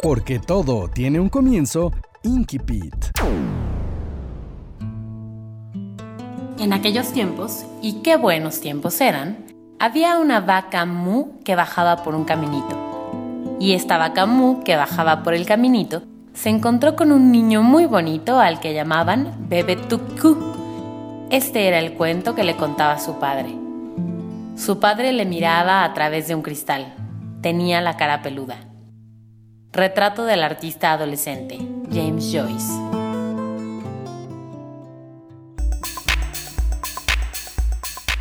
Porque todo tiene un comienzo, Inkipit. En aquellos tiempos, y qué buenos tiempos eran, había una vaca mu que bajaba por un caminito. Y esta vaca mu que bajaba por el caminito se encontró con un niño muy bonito al que llamaban Bebe Tuku. Este era el cuento que le contaba su padre. Su padre le miraba a través de un cristal. Tenía la cara peluda. Retrato del artista adolescente, James Joyce.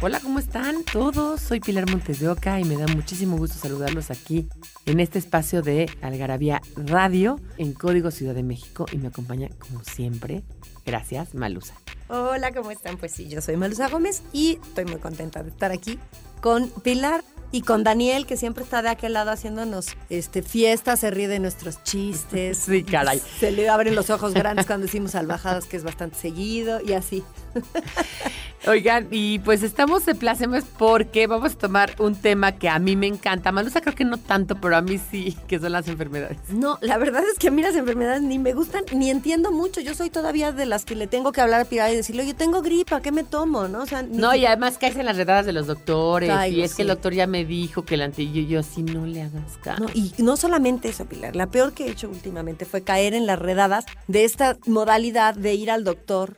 Hola, ¿cómo están todos? Soy Pilar Montes de Oca y me da muchísimo gusto saludarlos aquí en este espacio de Algarabía Radio en Código Ciudad de México y me acompaña como siempre. Gracias, Malusa. Hola, ¿cómo están? Pues sí, yo soy Malusa Gómez y estoy muy contenta de estar aquí con Pilar y con Daniel, que siempre está de aquel lado haciéndonos este, fiesta, se ríe de nuestros chistes. Sí, caray. Se le abren los ojos grandes cuando decimos salvajadas, que es bastante seguido, y así. Oigan, y pues estamos de plácemes porque vamos a tomar un tema que a mí me encanta. Malusa creo que no tanto, pero a mí sí, que son las enfermedades. No, la verdad es que a mí las enfermedades ni me gustan, ni entiendo mucho. Yo soy todavía de las que le tengo que hablar a Pilar y decirle, oye, tengo gripa, ¿qué me tomo? ¿No? O sea, no, y además caes en las redadas de los doctores. Caigo, y es que el doctor ya me dijo que el antillo, yo así no le hagas caso. No, y no solamente eso, Pilar. La peor que he hecho últimamente fue caer en las redadas de esta modalidad de ir al doctor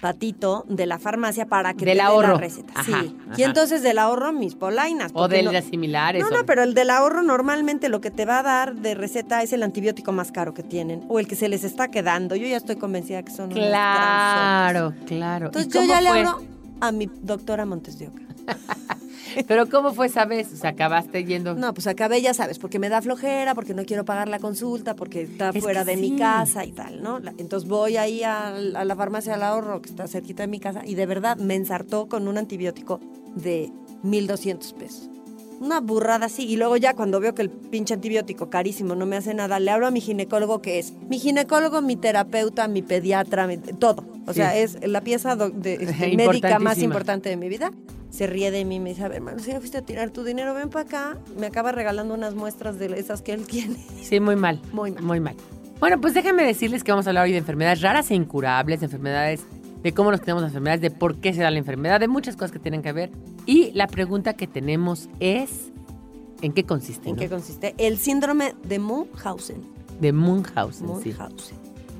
patito de la farmacia para que Del ahorro. la receta. Ajá, sí. ajá. Y entonces del ahorro mis polainas. o de no- las similares. No, o- no, pero el del ahorro normalmente lo que te va a dar de receta es el antibiótico más caro que tienen o el que se les está quedando. Yo ya estoy convencida que son unos Claro, claro. ¿Y transotes. Entonces yo ya le hablo a mi doctora Montes de Oca. Pero ¿cómo fue esa vez? O sea, acabaste yendo. No, pues acabé, ya sabes, porque me da flojera, porque no quiero pagar la consulta, porque está Es fuera de sí. mi casa y tal, ¿no? Entonces voy ahí a, a la farmacia del ahorro, que está cerquita de mi casa, y de verdad me ensartó con un antibiótico de 1.200 pesos. Una burrada así. Y luego ya cuando veo que el pinche antibiótico carísimo no me hace nada, le hablo a mi ginecólogo, que es mi ginecólogo, mi terapeuta, mi pediatra, mi- todo. O sea, es la pieza de, este, médica más importante de mi vida. Se ríe de mí y me dice, a ver, hermano, si ya fuiste a tirar tu dinero, ven para acá. Me acaba regalando unas muestras de esas que él tiene. Sí, muy mal. Muy mal. Muy mal. Bueno, pues déjenme decirles que vamos a hablar hoy de enfermedades raras e incurables, de enfermedades, de cómo nos tenemos las enfermedades, de por qué se da la enfermedad, de muchas cosas que tienen que ver. Y la pregunta que tenemos es, ¿en qué consiste? ¿En no? qué consiste? El síndrome de Munchausen. De Munchausen, sí.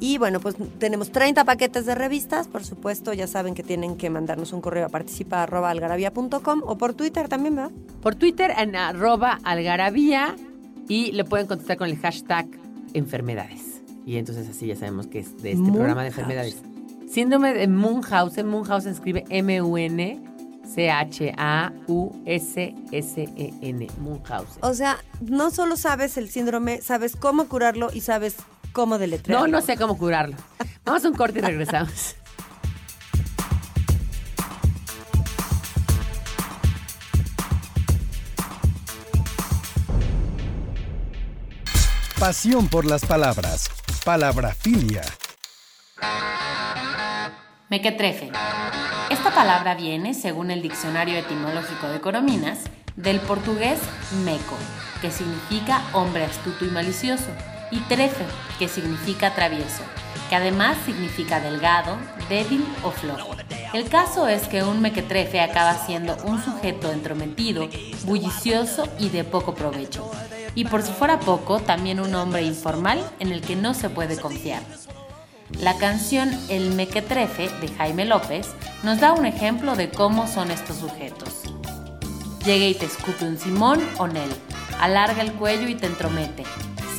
Y bueno, pues tenemos 30 paquetes de revistas, por supuesto, ya saben que tienen que mandarnos un correo a participar.algarabía.com o por Twitter también, ¿verdad? Por Twitter en arroba algarabía y le pueden contestar con el hashtag enfermedades. Y entonces así ya sabemos que es de este programa de enfermedades. Síndrome de Munchausen. Munchausen escribe M-U-N-C-H-A-U-S-S-E-N. E Munchausen. O sea, no solo sabes el síndrome, sabes cómo curarlo y sabes cómo deletrearlo. No, no sé cómo curarlo. Vamos a un corte y regresamos. Pasión por las palabras. Palabrafilia. Mequetrefe. Esta palabra viene, según el Diccionario Etimológico de Corominas, del portugués meco, que significa hombre astuto y malicioso, y trefe, que significa travieso, que además significa delgado, débil o flojo. El caso es que un mequetrefe acaba siendo un sujeto entrometido, bullicioso y de poco provecho. Y por si fuera poco, también un hombre informal en el que no se puede confiar. La canción El Mequetrefe de Jaime López nos da un ejemplo de cómo son estos sujetos. Llega y te escupe un Simón o Nel, alarga el cuello y te entromete.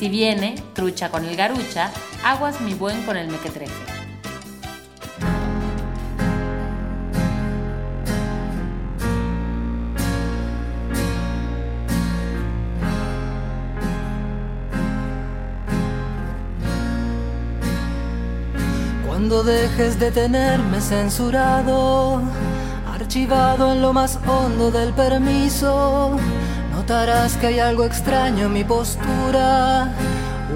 Si viene, trucha con el garucha, aguas mi buen con el Mequetrefe. Cuando dejes de tenerme censurado, archivado en lo más hondo del permiso, notarás que hay algo extraño en mi postura,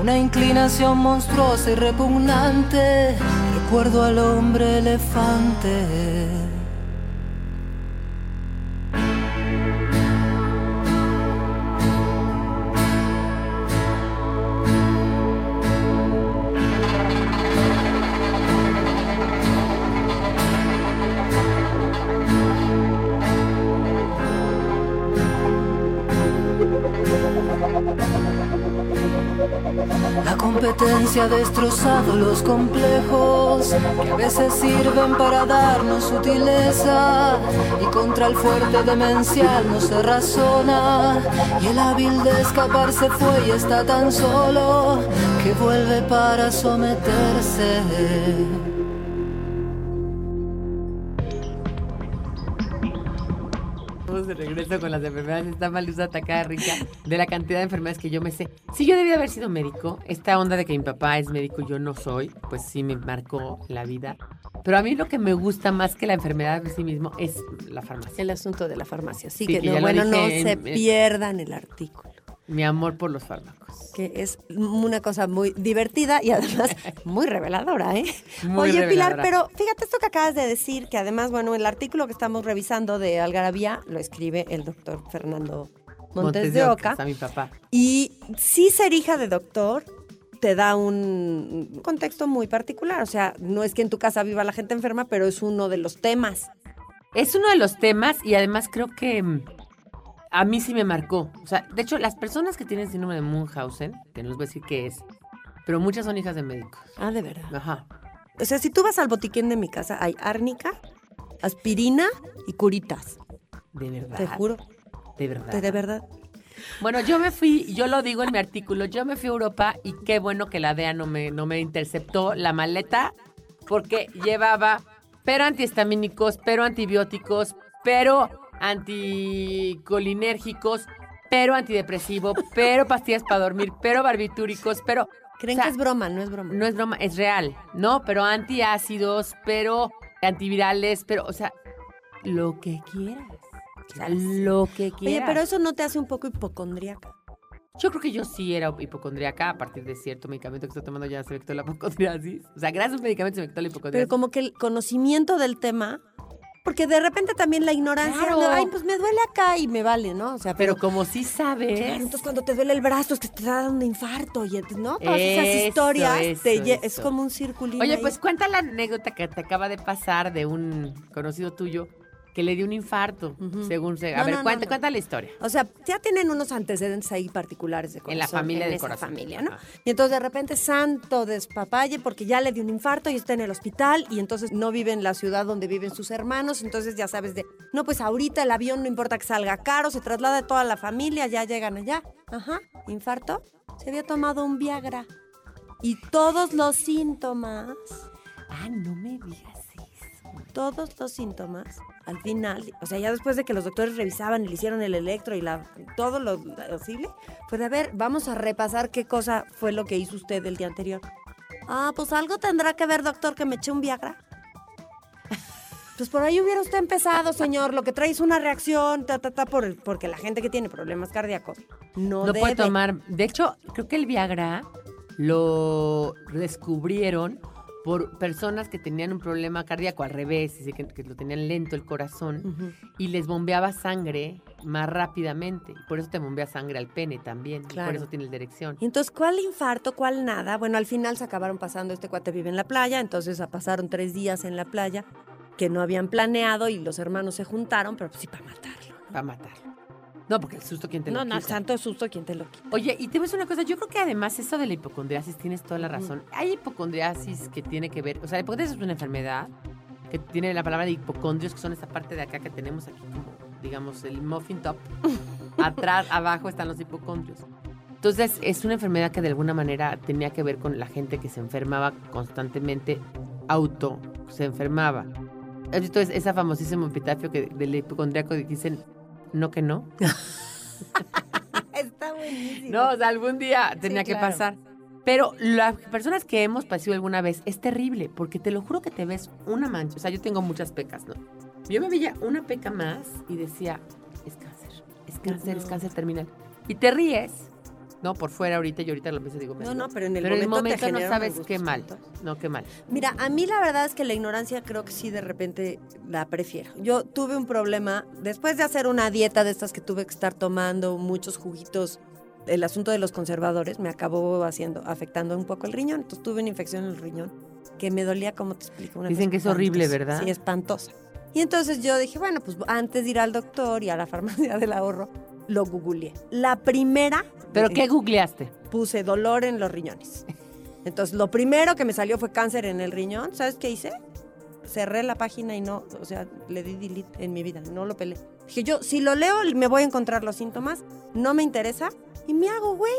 una inclinación monstruosa y repugnante. Recuerdo al hombre elefante. Competencia ha destrozado los complejos que a veces sirven para darnos sutileza y contra el fuerte demencial no se razona y el hábil de escapar se fue y está tan solo que vuelve para someterse. Regreso con las enfermedades. Está mal usada atacada rica de la cantidad de enfermedades que yo me sé. Si yo debía haber sido médico, esta onda de que mi papá es médico y yo no soy, pues sí me marcó la vida. Pero a mí lo que me gusta más que la enfermedad de sí mismo es la farmacia. El asunto de la farmacia. Sí, Sí, que, que no, bueno, no se en- en- pierdan el artículo. Mi amor por los fármacos. Que es una cosa muy divertida y además muy reveladora, ¿eh? Muy Oye, Pilar, pero fíjate esto que acabas de decir, que además, bueno, el artículo que estamos revisando de Algarabía lo escribe el doctor Fernando Montes, de Oca. Está mi papá. Y sí ser hija de doctor te da un contexto muy particular. O sea, no es que en tu casa viva la gente enferma, pero es uno de los temas. Es uno de los temas y además creo que mm, a mí sí me marcó. O sea, de hecho, las personas que tienen síndrome de Munchausen, que no les voy a decir qué es, pero muchas son hijas de médicos. Ah, de verdad. Ajá. O sea, si tú vas al botiquín de mi casa, hay árnica, aspirina y curitas. De verdad. Te juro, De verdad. de, de verdad. Bueno, yo me fui, yo lo digo en mi artículo, yo me fui a Europa y qué bueno que la DEA no me, no me interceptó la maleta porque llevaba pero antihistamínicos, pero antibióticos, pero anticolinérgicos, pero antidepresivo, pero pastillas para dormir, pero barbitúricos, pero... Creen o sea, que es broma, no es broma. No es broma, es real, ¿no? Pero antiácidos, pero antivirales, pero, o sea, lo que quieras. O sea, lo que quieras. Oye, pero eso no te hace un poco hipocondríaca. Yo creo que yo sí era hipocondríaca a partir de cierto medicamento que estoy tomando ya se me quitó la hipocondriasis. O sea, gracias a un medicamento se me quitó la Pero hipocondriasis. como que el conocimiento del tema, porque de repente también la ignorancia, Claro. de, ay, pues me duele acá y me vale, ¿no? O sea, Pero pero, como sí sabes... claro, entonces cuando te duele el brazo es que te está dando un infarto y ¿no? Todas esas Eso, historias te eso, es como un circulito. Oye, pues cuenta la anécdota que te acaba de pasar de un conocido tuyo que le dio un infarto, según se... A No, ver, no, cuenta, no. cuenta la historia. O sea, ya tienen unos antecedentes ahí particulares de corazón. En la familia en del esa corazón. familia, ¿no? Ajá. Y entonces de repente santo despapalle porque ya le dio un infarto y está en el hospital y entonces no vive en la ciudad donde viven sus hermanos. Entonces ya sabes de, no, pues ahorita el avión no importa que salga caro, se traslada toda la familia, ya llegan allá. Ajá, infarto. Se había tomado un Viagra. Y todos los síntomas, Ah, no me digas eso. todos los síntomas, al final, o sea, ya después de que los doctores revisaban y le hicieron el electro y la, todo lo posible, fue de, a ver, vamos a repasar qué cosa fue lo que hizo usted el día anterior. Ah, pues algo tendrá que ver, doctor, que me eché un Viagra. Pues por ahí hubiera usted empezado, señor. Lo que trae es una reacción, ta, ta, ta, por el- porque la gente que tiene problemas cardíacos no, No debe. puede tomar. De hecho, creo que el Viagra lo descubrieron por personas que tenían un problema cardíaco al revés, que, que lo tenían lento el corazón y les bombeaba sangre más rápidamente. Por eso te bombea sangre al pene también. y por eso tienes dirección. Y entonces, ¿cuál infarto, cuál nada? Bueno, al final se acabaron pasando, este cuate vive en la playa, entonces ah, pasaron tres días en la playa que no habían planeado y los hermanos se juntaron, pero pues sí para matarlo. Va a matarlo. No, porque el susto, ¿quién te No, lo no, quita? santo susto, ¿quién te lo quita? Oye, y te voy a decir una cosa, yo creo que además eso de la hipocondriasis tienes toda la razón. Hay hipocondriasis que tiene que ver, o sea, la hipocondriasis es una enfermedad que tiene la palabra de hipocondrios, que son esa parte de acá que tenemos aquí como, digamos, el muffin top. Atrás, abajo están los hipocondrios. Entonces, es una enfermedad que de alguna manera tenía que ver con la gente que se enfermaba constantemente, auto, se enfermaba. ¿Has visto es- esa famosísimo epitafio que del hipocondriaco que dicen, no que no? Está buenísimo. No, o sea, algún día tenía que claro. pasar. Pero las personas que hemos padecido alguna vez es terrible, porque te lo juro que te ves una mancha. O sea, yo tengo muchas pecas, ¿no? Yo me veía una peca más y decía, es cáncer, es cáncer, es cáncer terminal. Y te ríes, ¿no? Por fuera ahorita, y ahorita lo pienso digo, No, no, pero en el pero en el momento, te momento no sabes qué mal. No, qué mal. Mira, a mí la verdad es que la ignorancia creo que sí de repente la prefiero. Yo tuve un problema después de hacer una dieta de estas que tuve que estar tomando muchos juguitos. El asunto de los conservadores me acabó haciendo, afectando un poco el riñón. Entonces tuve una infección en el riñón que me dolía, como te explico. Una Dicen que es horrible. ¿verdad? Sí, espantosa. Y entonces yo dije, bueno, pues antes de ir al doctor y a la farmacia del ahorro, lo googleé. La primera. ¿Pero qué googleaste? puse dolor en los riñones. Entonces, lo primero que me salió fue cáncer en el riñón. ¿Sabes qué hice? Cerré la página y no, o sea, le di delete en mi vida, no lo pelé. Dije yo, si lo leo, me voy a encontrar los síntomas, no me interesa y me hago güey.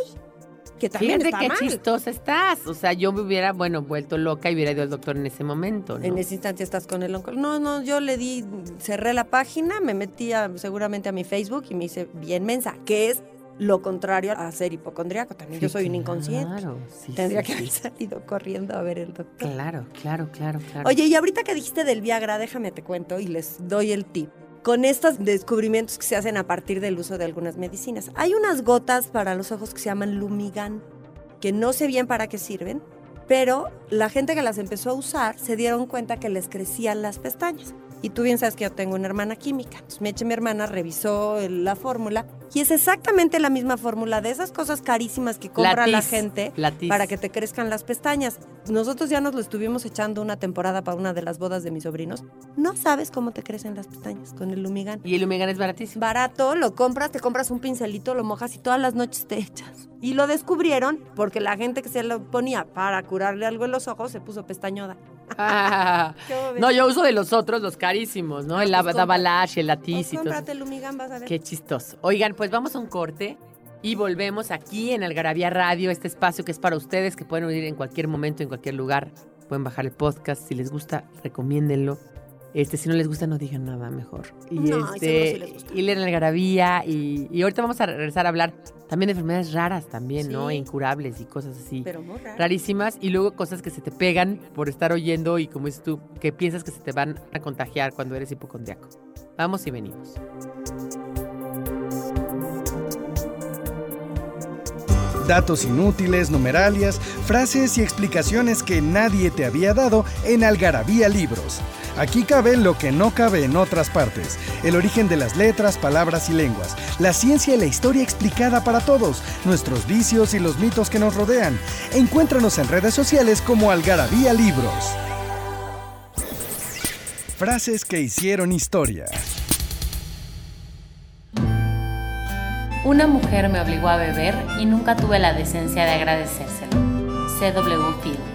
Que también Fíjate está qué mal. chistosa estás. O sea, yo me hubiera, bueno, vuelto loca y hubiera ido al doctor en ese momento, ¿no? En ese instante estás con el oncólogo. No, no, yo le di, cerré la página, me metí a- seguramente a mi Facebook y me hice bien mensa, que es lo contrario a ser hipocondriaco. También yo soy un inconsciente. Claro, sí, Tendría sí, que haber salido corriendo a ver el doctor. Claro, claro, claro, claro. Oye, y ahorita que dijiste del Viagra, déjame te cuento y les doy el tip. Con estos descubrimientos que se hacen a partir del uso de algunas medicinas, hay unas gotas para los ojos que se llaman Lumigan, que no sé bien para qué sirven, pero la gente que las empezó a usar se dieron cuenta que les crecían las pestañas. Y tú bien sabes que yo tengo una hermana química. Entonces Meche, mi hermana, revisó la fórmula y es exactamente la misma fórmula de esas cosas carísimas que compra la gente para que te crezcan las pestañas. Nosotros ya nos lo estuvimos echando una temporada para una de las bodas de mis sobrinos. No sabes cómo te crecen las pestañas con el Lumigan. Y el Lumigan es baratísimo. Barato, lo compras, te compras un pincelito, lo mojas y todas las noches te echas. Y lo descubrieron porque la gente que se lo ponía para curarle algo en los ojos se puso pestañoda. Ah, no, yo uso de los otros, los carísimos, ¿no? El pues el Pues todo. eso. cómprate el Lumigan, vas a ver. Qué chistoso. Oigan, pues vamos a un corte y volvemos aquí en Algarabía Radio, este espacio que es para ustedes, que pueden oír en cualquier momento, en cualquier lugar. Pueden bajar el podcast. Si les gusta, recomiéndenlo. Este, si no les gusta, no digan nada mejor. Y No, este, seguro sí les gusta. y Algarabía. Y, y ahorita vamos a regresar a hablar también de enfermedades raras también, ¿no? Incurables y cosas así. Pero muy rarísimas y luego cosas que se te pegan por estar oyendo y como dices tú, que piensas que se te van a contagiar cuando eres hipocondriaco. Vamos y venimos. Datos inútiles, numeralias, frases y explicaciones que nadie te había dado en Algarabía Libros. Aquí cabe lo que no cabe en otras partes. El origen de las letras, palabras y lenguas. La ciencia y la historia explicada para todos. Nuestros vicios y los mitos que nos rodean. Encuéntranos en redes sociales como Algarabía Libros. Frases que hicieron historia. Una mujer me obligó a beber y nunca tuve la decencia de agradecérselo. C.W.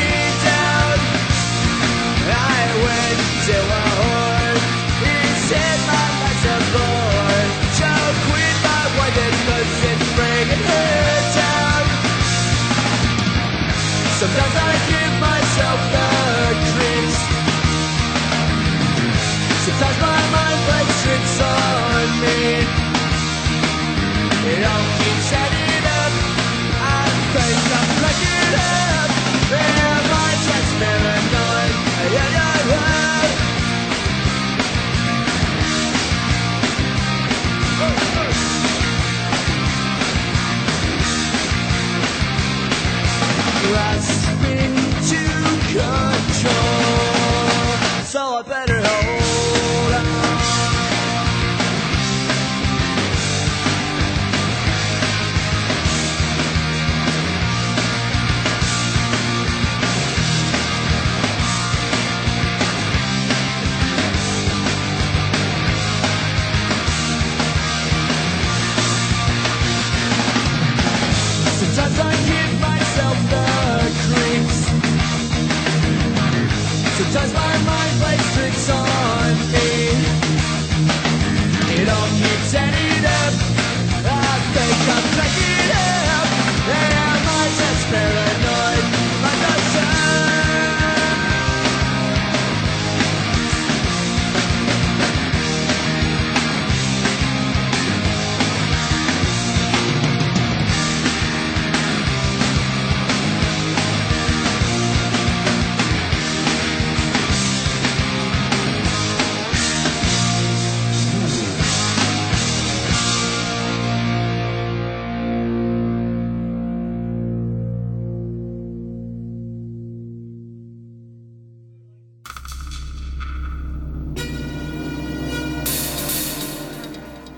Sometimes I give myself the creeps. Sometimes my mind plays tricks on me. It all keeps up. I think I'm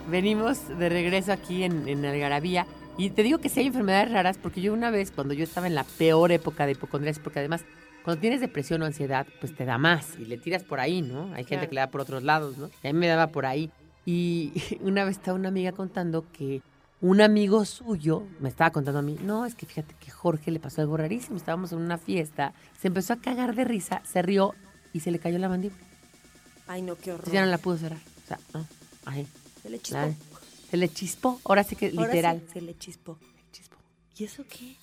Venimos de regreso aquí en, en Algarabía. Y te digo que sí hay enfermedades raras porque yo una vez, cuando yo estaba en la peor época de hipocondrias, porque además cuando tienes depresión o ansiedad, pues te da más y le tiras por ahí, ¿no? Hay gente que le da por otros lados, ¿no? Y a mí me daba por ahí. Y una vez estaba una amiga contando que un amigo suyo me estaba contando a mí, no, es que fíjate que Jorge le pasó algo rarísimo, estábamos en una fiesta, se empezó a cagar de risa, se rió y se le cayó la mandíbula. Ay, no, qué horror. Entonces ya no la pudo cerrar. O sea, no, ahí. Se le chispó. Se le chispó, ahora sí que Ahora literal. sí, se le chispó. Chispó. ¿Y eso qué?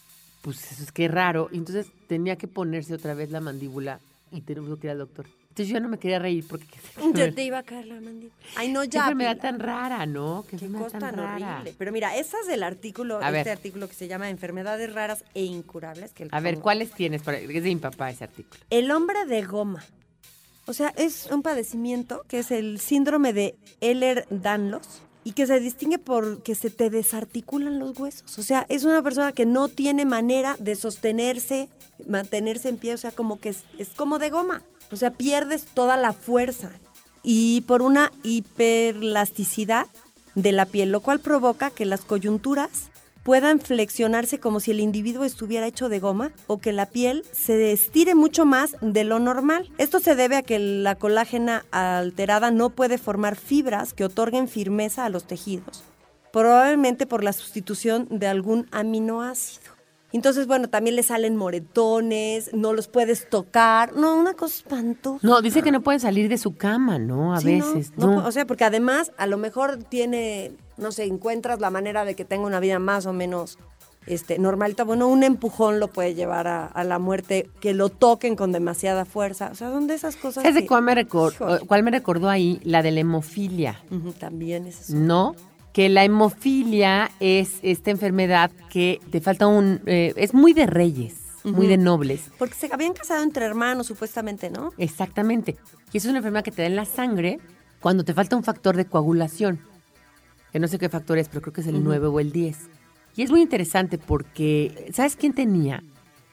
Pues eso es que raro. Entonces tenía que ponerse otra vez la mandíbula y tenemos que ir al doctor. Entonces yo no me quería reír porque qué, Ya te iba a caer la mandíbula. Ay, no, qué ya. enfermedad Pilar. tan rara, ¿no? Qué, Qué enfermedad cosa tan rara. horrible. Pero mira, esa es del artículo, A este ver. artículo que se llama Enfermedades raras e incurables. Que A ver, ¿cuáles tienes? Para... Es de mi papá ese artículo. El hombre de goma. O sea, es un padecimiento que es el síndrome de Ehlers-Danlos y que se distingue por que se te desarticulan los huesos. O sea, es una persona que no tiene manera de sostenerse, mantenerse en pie, o sea, como que es, es como de goma. O sea, pierdes toda la fuerza y por una hiperelasticidad de la piel, lo cual provoca que las coyunturas puedan flexionarse como si el individuo estuviera hecho de goma o que la piel se estire mucho más de lo normal. Esto se debe a que la colágena alterada no puede formar fibras que otorguen firmeza a los tejidos, probablemente por la sustitución de algún aminoácido. Entonces, bueno, también le salen moretones, no los puedes tocar, no, una cosa espantosa. No, dice que no puede salir de su cama, ¿no? A Sí, veces. no, No, O sea, porque además a lo mejor tiene, no sé, encuentras la manera de que tenga una vida más o menos este, normalita. Bueno, un empujón lo puede llevar a, a la muerte, que lo toquen con demasiada fuerza. O sea, son de esas cosas ¿Sabes de cuál me, recor- Híjole. cuál me recordó ahí? La de la hemofilia. Ujú, también es eso. No, que la hemofilia es esta enfermedad que te falta un... eh, es muy de reyes, muy de nobles. Porque se habían casado entre hermanos, supuestamente, ¿no? Exactamente. Y es una enfermedad que te da en la sangre cuando te falta un factor de coagulación. Que no sé qué factor es, pero creo que es el 9 o el 10. Y es muy interesante porque, ¿sabes quién tenía?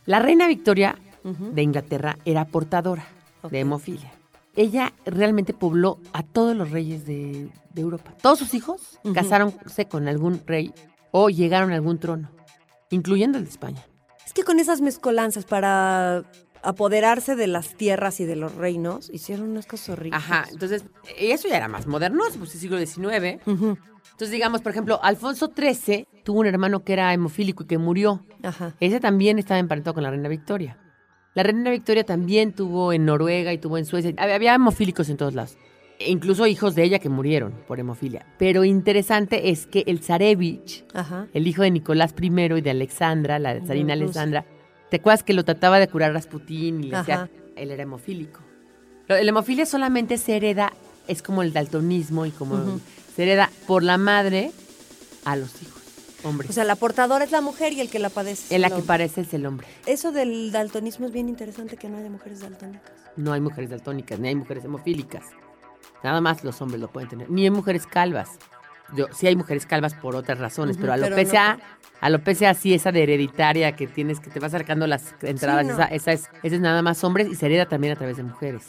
La reina Victoria de Inglaterra era portadora de hemofilia. Ella realmente pobló a todos los reyes de, de Europa. Todos sus hijos Ujú. casáronse con algún rey o llegaron a algún trono, incluyendo el de España. Es que con esas mezcolanzas para apoderarse de las tierras y de los reinos, hicieron unas cosas horribles. Ajá, entonces, eso ya era más moderno, pues el siglo XIX. Entonces, digamos, por ejemplo, Alfonso XIII tuvo un hermano que era hemofílico y que murió. Ajá. Ese también estaba emparentado con la reina Victoria. La reina Victoria también tuvo en Noruega y tuvo en Suecia. Había hemofílicos en todos lados. E incluso hijos de ella que murieron por hemofilia. Pero interesante es que el zarevich, Ajá. el hijo de Nicolás I y de Alexandra, la zarina Rusia. Alexandra, ¿te acuerdas que lo trataba de curar Rasputín y le decía, él era hemofílico? La hemofilia solamente se hereda, es como el daltonismo y como se hereda por la madre a los hijos, hombres. O sea, la portadora es la mujer y el que la padece. en la que el parece es el hombre. Eso del daltonismo es bien interesante que no haya mujeres daltónicas. No hay mujeres daltónicas, ni hay mujeres hemofílicas. Nada más los hombres lo pueden tener. Ni hay mujeres calvas. Yo, sí hay mujeres calvas por otras razones, Ujú, pero pero no alopecia, alopecia sí, esa de hereditaria que tienes, que te va acercando las entradas, no. esa, esa es, esa es nada más hombres y se hereda también a través de mujeres.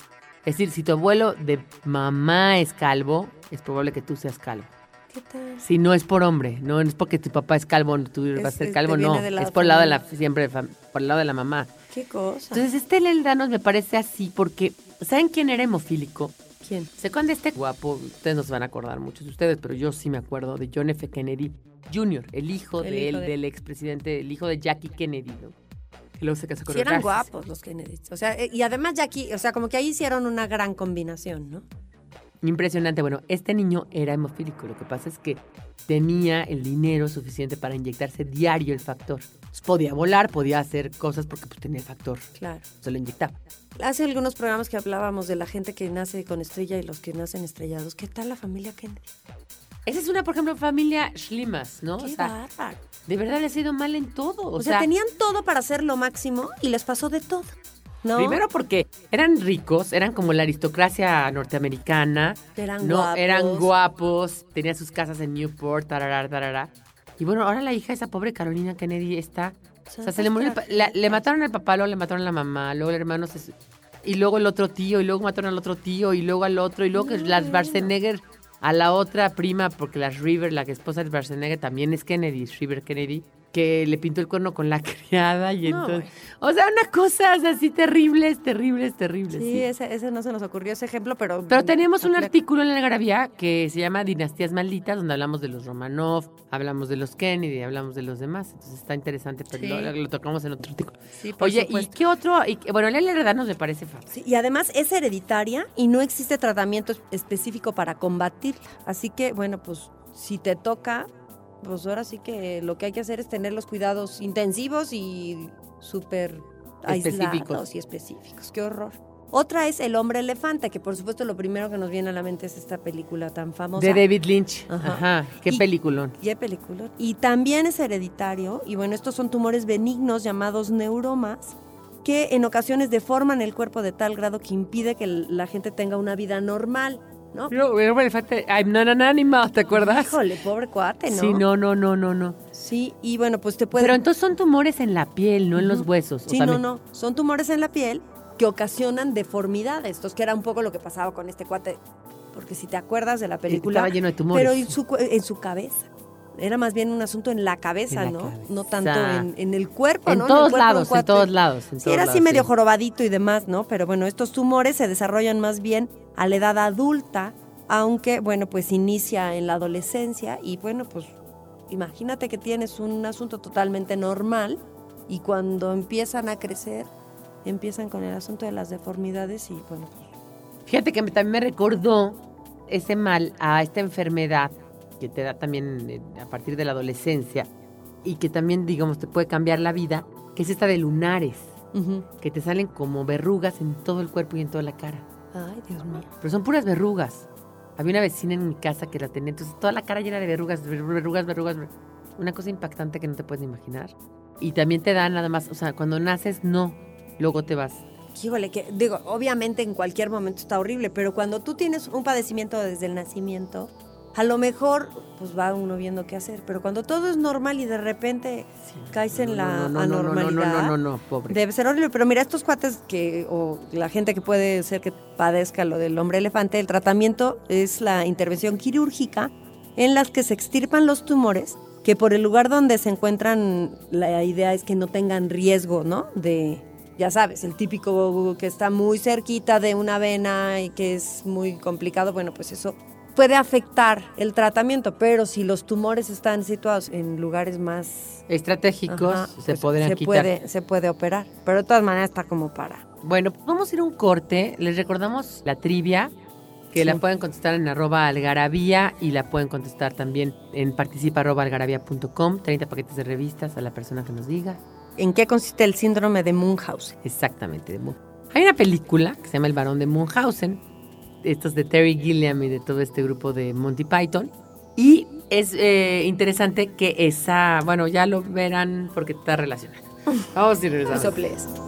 Es decir, si tu abuelo de mamá es calvo, es probable que tú seas calvo. ¿Qué tal? Si no es por hombre, no es porque tu papá es calvo, tú vas a Es- ser es- calvo, no. Es por el lado de la, siempre por el lado de la mamá. ¿Qué cosa? Entonces, este Danos me parece así porque, ¿saben quién era hemofílico? ¿Quién? ¿Se acuerdan de este guapo? Ustedes no se van a acordar muchos de ustedes, pero yo sí me acuerdo de John F. Kennedy Jr., el hijo, El de hijo él, de- del expresidente, el hijo de Jackie Kennedy, ¿no? Y luego se casó con Sí eran guapos los Kennedys. O sea, eh, y además aquí, o sea, como que ahí hicieron una gran combinación, ¿no? Impresionante. Bueno, este niño era hemofílico. Lo que pasa es que tenía el dinero suficiente para inyectarse diario el factor. Entonces, podía volar, podía hacer cosas porque pues, tenía el factor. Claro. Se lo inyectaba. Hace algunos programas que hablábamos de la gente que nace con estrella y los que nacen estrellados. ¿Qué tal la familia Kennedy? Esa es una, por ejemplo, familia Schlimas, ¿no? Qué O sea, de verdad les ha ido mal en todo. O, O, sea, tenían todo para hacer lo máximo y les pasó de todo. ¿No? Primero porque eran ricos, eran como la aristocracia norteamericana. Eran no, guapos. eran guapos, tenían sus casas en Newport, tarará, tarará. Y bueno, ahora la hija de esa pobre Carolina Kennedy está. O sea, se le murió el la- le mataron al papá, luego le mataron a la mamá, luego el hermano se. Y luego el otro tío, y luego mataron al otro tío, y luego al otro, y luego que las Schwarzenegger a la otra prima, porque la River, la que esposa de Schwarzenegger, también es Kennedy, River Kennedy, que le pintó el cuerno con la criada, y No, entonces. O sea, una cosa así terribles, terribles, terribles. Sí, sí. Ese, ese no se nos ocurrió ese ejemplo, pero... Pero tenemos un artículo en la Garabía que se llama Dinastías Malditas, donde hablamos de los Romanov, hablamos de los Kennedy, hablamos de los demás. Entonces está interesante, pero Sí. lo, lo tocamos en otro artículo. Sí, por Oye, ¿y qué otro? Y, bueno, Lele Redanos me parece fácil. Sí, y además es hereditaria y no existe tratamiento es- específico para combatirla. Así que, bueno, pues si te toca, pues ahora sí que lo que hay que hacer es tener los cuidados intensivos y súper aislados y específicos. Qué horror. Otra es El hombre elefante, que por supuesto lo primero que nos viene a la mente es esta película tan famosa. De David Lynch. Ajá. Ajá. Qué Y- peliculón. Hay película. Y también es hereditario. Y bueno, estos son tumores benignos llamados neuromas que en ocasiones deforman el cuerpo de tal grado que impide que la gente tenga una vida normal, ¿no? No, hombre elefante, I'm not an animal, ¿te acuerdas? Híjole, pobre cuate, ¿no? Sí, no, no, no, no, no. Sí, y bueno, pues te puede... Pero entonces son tumores en la piel, no en los huesos. O Sí, sea, no, me- no. Son tumores en la piel que ocasionan deformidades. Entonces, que era un poco lo que pasaba con este cuate. Porque si te acuerdas de la película... Estaba lleno de tumores. Pero en su, en su cabeza. Era más bien un asunto en la cabeza, En la ¿no? cabeza. No tanto en, en el cuerpo, En ¿no? el todos de un lados, en todos lados. en Sí, todos era así medio sí. jorobadito y demás, ¿no? Pero bueno, estos tumores se desarrollan más bien a la edad adulta, aunque, bueno, pues inicia en la adolescencia y, bueno, pues imagínate que tienes un asunto totalmente normal y cuando empiezan a crecer, empiezan con el asunto de las deformidades y, bueno, pues, Fíjate que también me recordó ese mal a esta enfermedad que te da también eh, a partir de la adolescencia y que también, digamos, te puede cambiar la vida, que es esta de lunares, ujú. que te salen como verrugas en todo el cuerpo y en toda la cara. ay, Dios mío. Pero son puras verrugas. Había una vecina en mi casa que la tenía, entonces toda la cara llena de verrugas, ver- verrugas, verrugas. ver- Una cosa impactante que no te puedes imaginar. Y también te da nada más, o sea, cuando naces, no, luego te vas. Híjole, que digo, obviamente en cualquier momento está horrible, pero cuando tú tienes un padecimiento desde el nacimiento, a lo mejor pues va uno viendo qué hacer, pero cuando todo es normal y de repente caes en la no, no, no, no, anormalidad, No, no, no, no, pobre. debe ser horrible. Pero mira, estos cuates que, o la gente que puede ser que padezca lo del hombre elefante, el tratamiento es la intervención quirúrgica en las que se extirpan los tumores, que por el lugar donde se encuentran, la idea es que no tengan riesgo, ¿no? De, ya sabes, el típico que está muy cerquita de una vena y que es muy complicado, bueno, pues eso puede afectar el tratamiento, pero si los tumores están situados en lugares más Estratégicos Ajá, se pues, se quitar. Puede, se puede operar, pero de todas maneras está como para. Bueno, vamos a ir a un corte. Les recordamos la trivia, que Sí. la pueden contestar en arroba algarabía y la pueden contestar también en participa arroba algarabía.com. 30 paquetes de revistas a la persona que nos diga. ¿En qué consiste el síndrome de Munchausen? Exactamente. de Hay una película que se llama El varón de Munchausen. Estos de Terry Gilliam y de todo este grupo de Monty Python. Y es eh, interesante que esa, bueno, ya lo verán porque está relacionado. Vamos a ir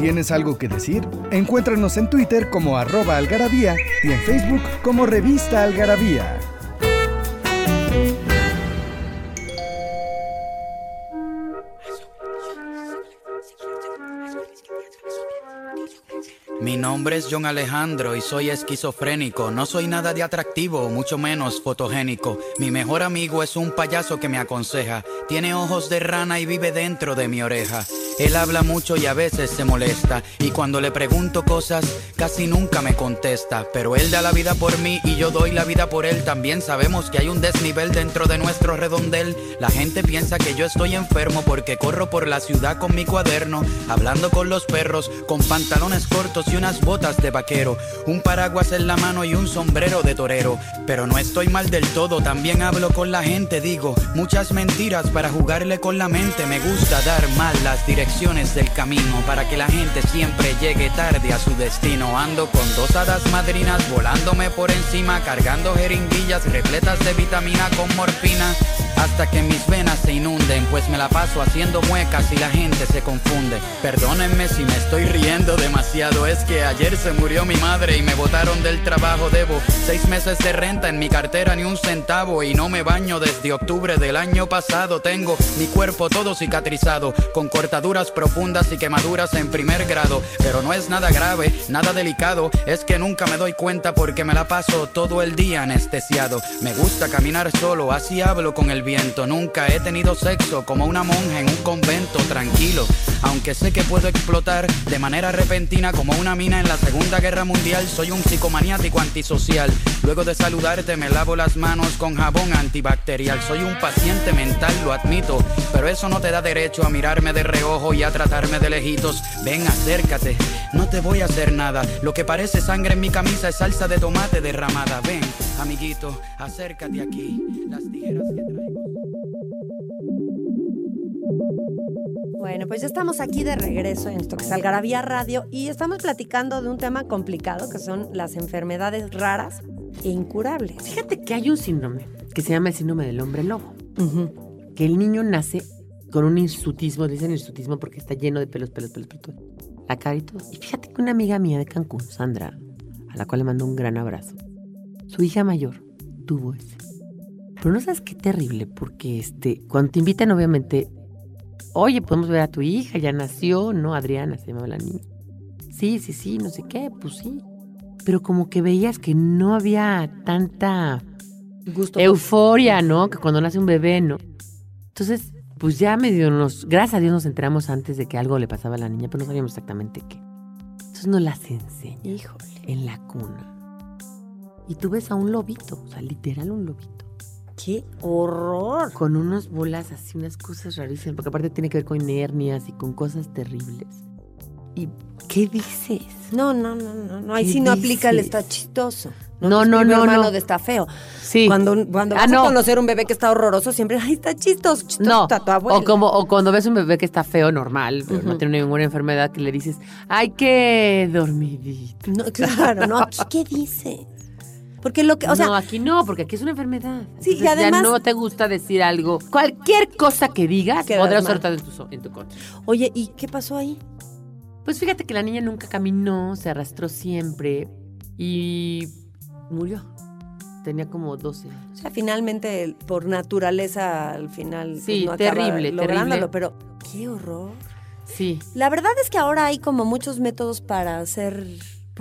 ¿Tienes algo que decir? Encuéntranos en Twitter como arroba algarabía y en Facebook como revista algarabía. Mi nombre es John Alejandro y soy esquizofrénico. No soy nada de atractivo, mucho menos fotogénico. Mi mejor amigo es un payaso que me aconseja. Tiene ojos de rana y vive dentro de mi oreja. Él habla mucho y a veces se molesta. Y cuando le pregunto cosas, casi nunca me contesta. Pero él da la vida por mí y yo doy la vida por él. También sabemos que hay un desnivel dentro de nuestro redondel. La gente piensa que yo estoy enfermo porque corro por la ciudad con mi cuaderno, hablando con los perros, con pantalones cortos y unas botas de vaquero, un paraguas en la mano y un sombrero de torero. Pero no estoy mal del todo, también hablo con la gente, digo muchas mentiras para jugarle con la mente. Me gusta dar mal las del camino para que la gente siempre llegue tarde a su destino. Ando con dos hadas madrinas volándome por encima, cargando jeringuillas repletas de vitamina con morfina. Hasta que mis venas se inunden, pues me la paso haciendo muecas y la gente se confunde. Perdónenme si me estoy riendo demasiado, es que ayer se murió mi madre y me botaron del trabajo. Debo seis meses de renta en mi cartera, ni un centavo, y no me baño desde octubre del año pasado. Tengo mi cuerpo todo cicatrizado, con cortaduras profundas y quemaduras en primer grado. Pero no es nada grave, nada delicado, es que nunca me doy cuenta porque me la paso todo el día anestesiado. Me gusta caminar solo, así hablo con el Nunca he tenido sexo como una monja en un convento tranquilo. Aunque sé que puedo explotar de manera repentina como una mina en la Segunda Guerra Mundial, soy un psicomaniático antisocial. Luego de saludarte me lavo las manos con jabón antibacterial. Soy un paciente mental, lo admito, pero eso no te da derecho a mirarme de reojo y a tratarme de lejitos. Ven, acércate, no te voy a hacer nada. Lo que parece sangre en mi camisa es salsa de tomate derramada. Ven, amiguito, acércate aquí. Las que. Bueno, pues ya estamos aquí de regreso en esto que es Algarabía Radio y estamos platicando de un tema complicado que son las enfermedades raras e incurables. Fíjate que hay un síndrome que se llama el síndrome del hombre lobo. Que el niño nace con un hirsutismo, dicen hirsutismo porque está lleno de pelos, pelos, pelos, pelos. La cara y todo. Y fíjate que una amiga mía de Cancún, Sandra, a la cual le mando un gran abrazo, su hija mayor tuvo ese. Pero no sabes qué terrible, porque este, cuando te invitan, obviamente, oye, podemos ver a tu hija, ya nació, ¿no? Adriana se llamaba la niña. Sí, sí, sí, no sé qué, pues sí. Pero como que veías que no había tanta Gusto. euforia, ¿no? Que cuando nace un bebé, ¿no? Entonces, pues ya medio nos, gracias a Dios nos enteramos antes de que algo le pasaba a la niña, pero no sabíamos exactamente qué. Entonces nos las enseña Híjole. en la cuna. Y tú ves a un lobito, o sea, literal un lobito. ¡Qué horror! Con unas bolas así, unas cosas rarísimas, porque aparte tiene que ver con hernias y con cosas terribles. ¿Y qué dices? No, no, no, no, no. Ahí ¿Qué sí no aplica el dices? está chistoso. No, que es no, no, hermano no. de está feo. Sí. Cuando, cuando Ah, vas no. a conocer un bebé que está horroroso, siempre, ay, está chistoso, chistoso, No, está tu abuela. o, como, o cuando ves un bebé que está feo, normal, pero no tiene ninguna enfermedad, que le dices, ay, qué dormidito. No, claro, no, aquí, ¿qué dice? Porque lo que, o sea, no, aquí no, porque aquí es una enfermedad. Sí, y Entonces, además- Ya no te gusta decir algo. Cualquier cosa que digas podrás soltar en tu, en tu contra. oye, ¿y qué pasó ahí? Pues fíjate que la niña nunca caminó, se arrastró siempre y murió. Tenía como 12 O años. sea, finalmente, por naturaleza, al final, pues, Sí, no acaba terrible, terrible. pero qué horror. Sí. La verdad es que ahora hay como muchos métodos para hacer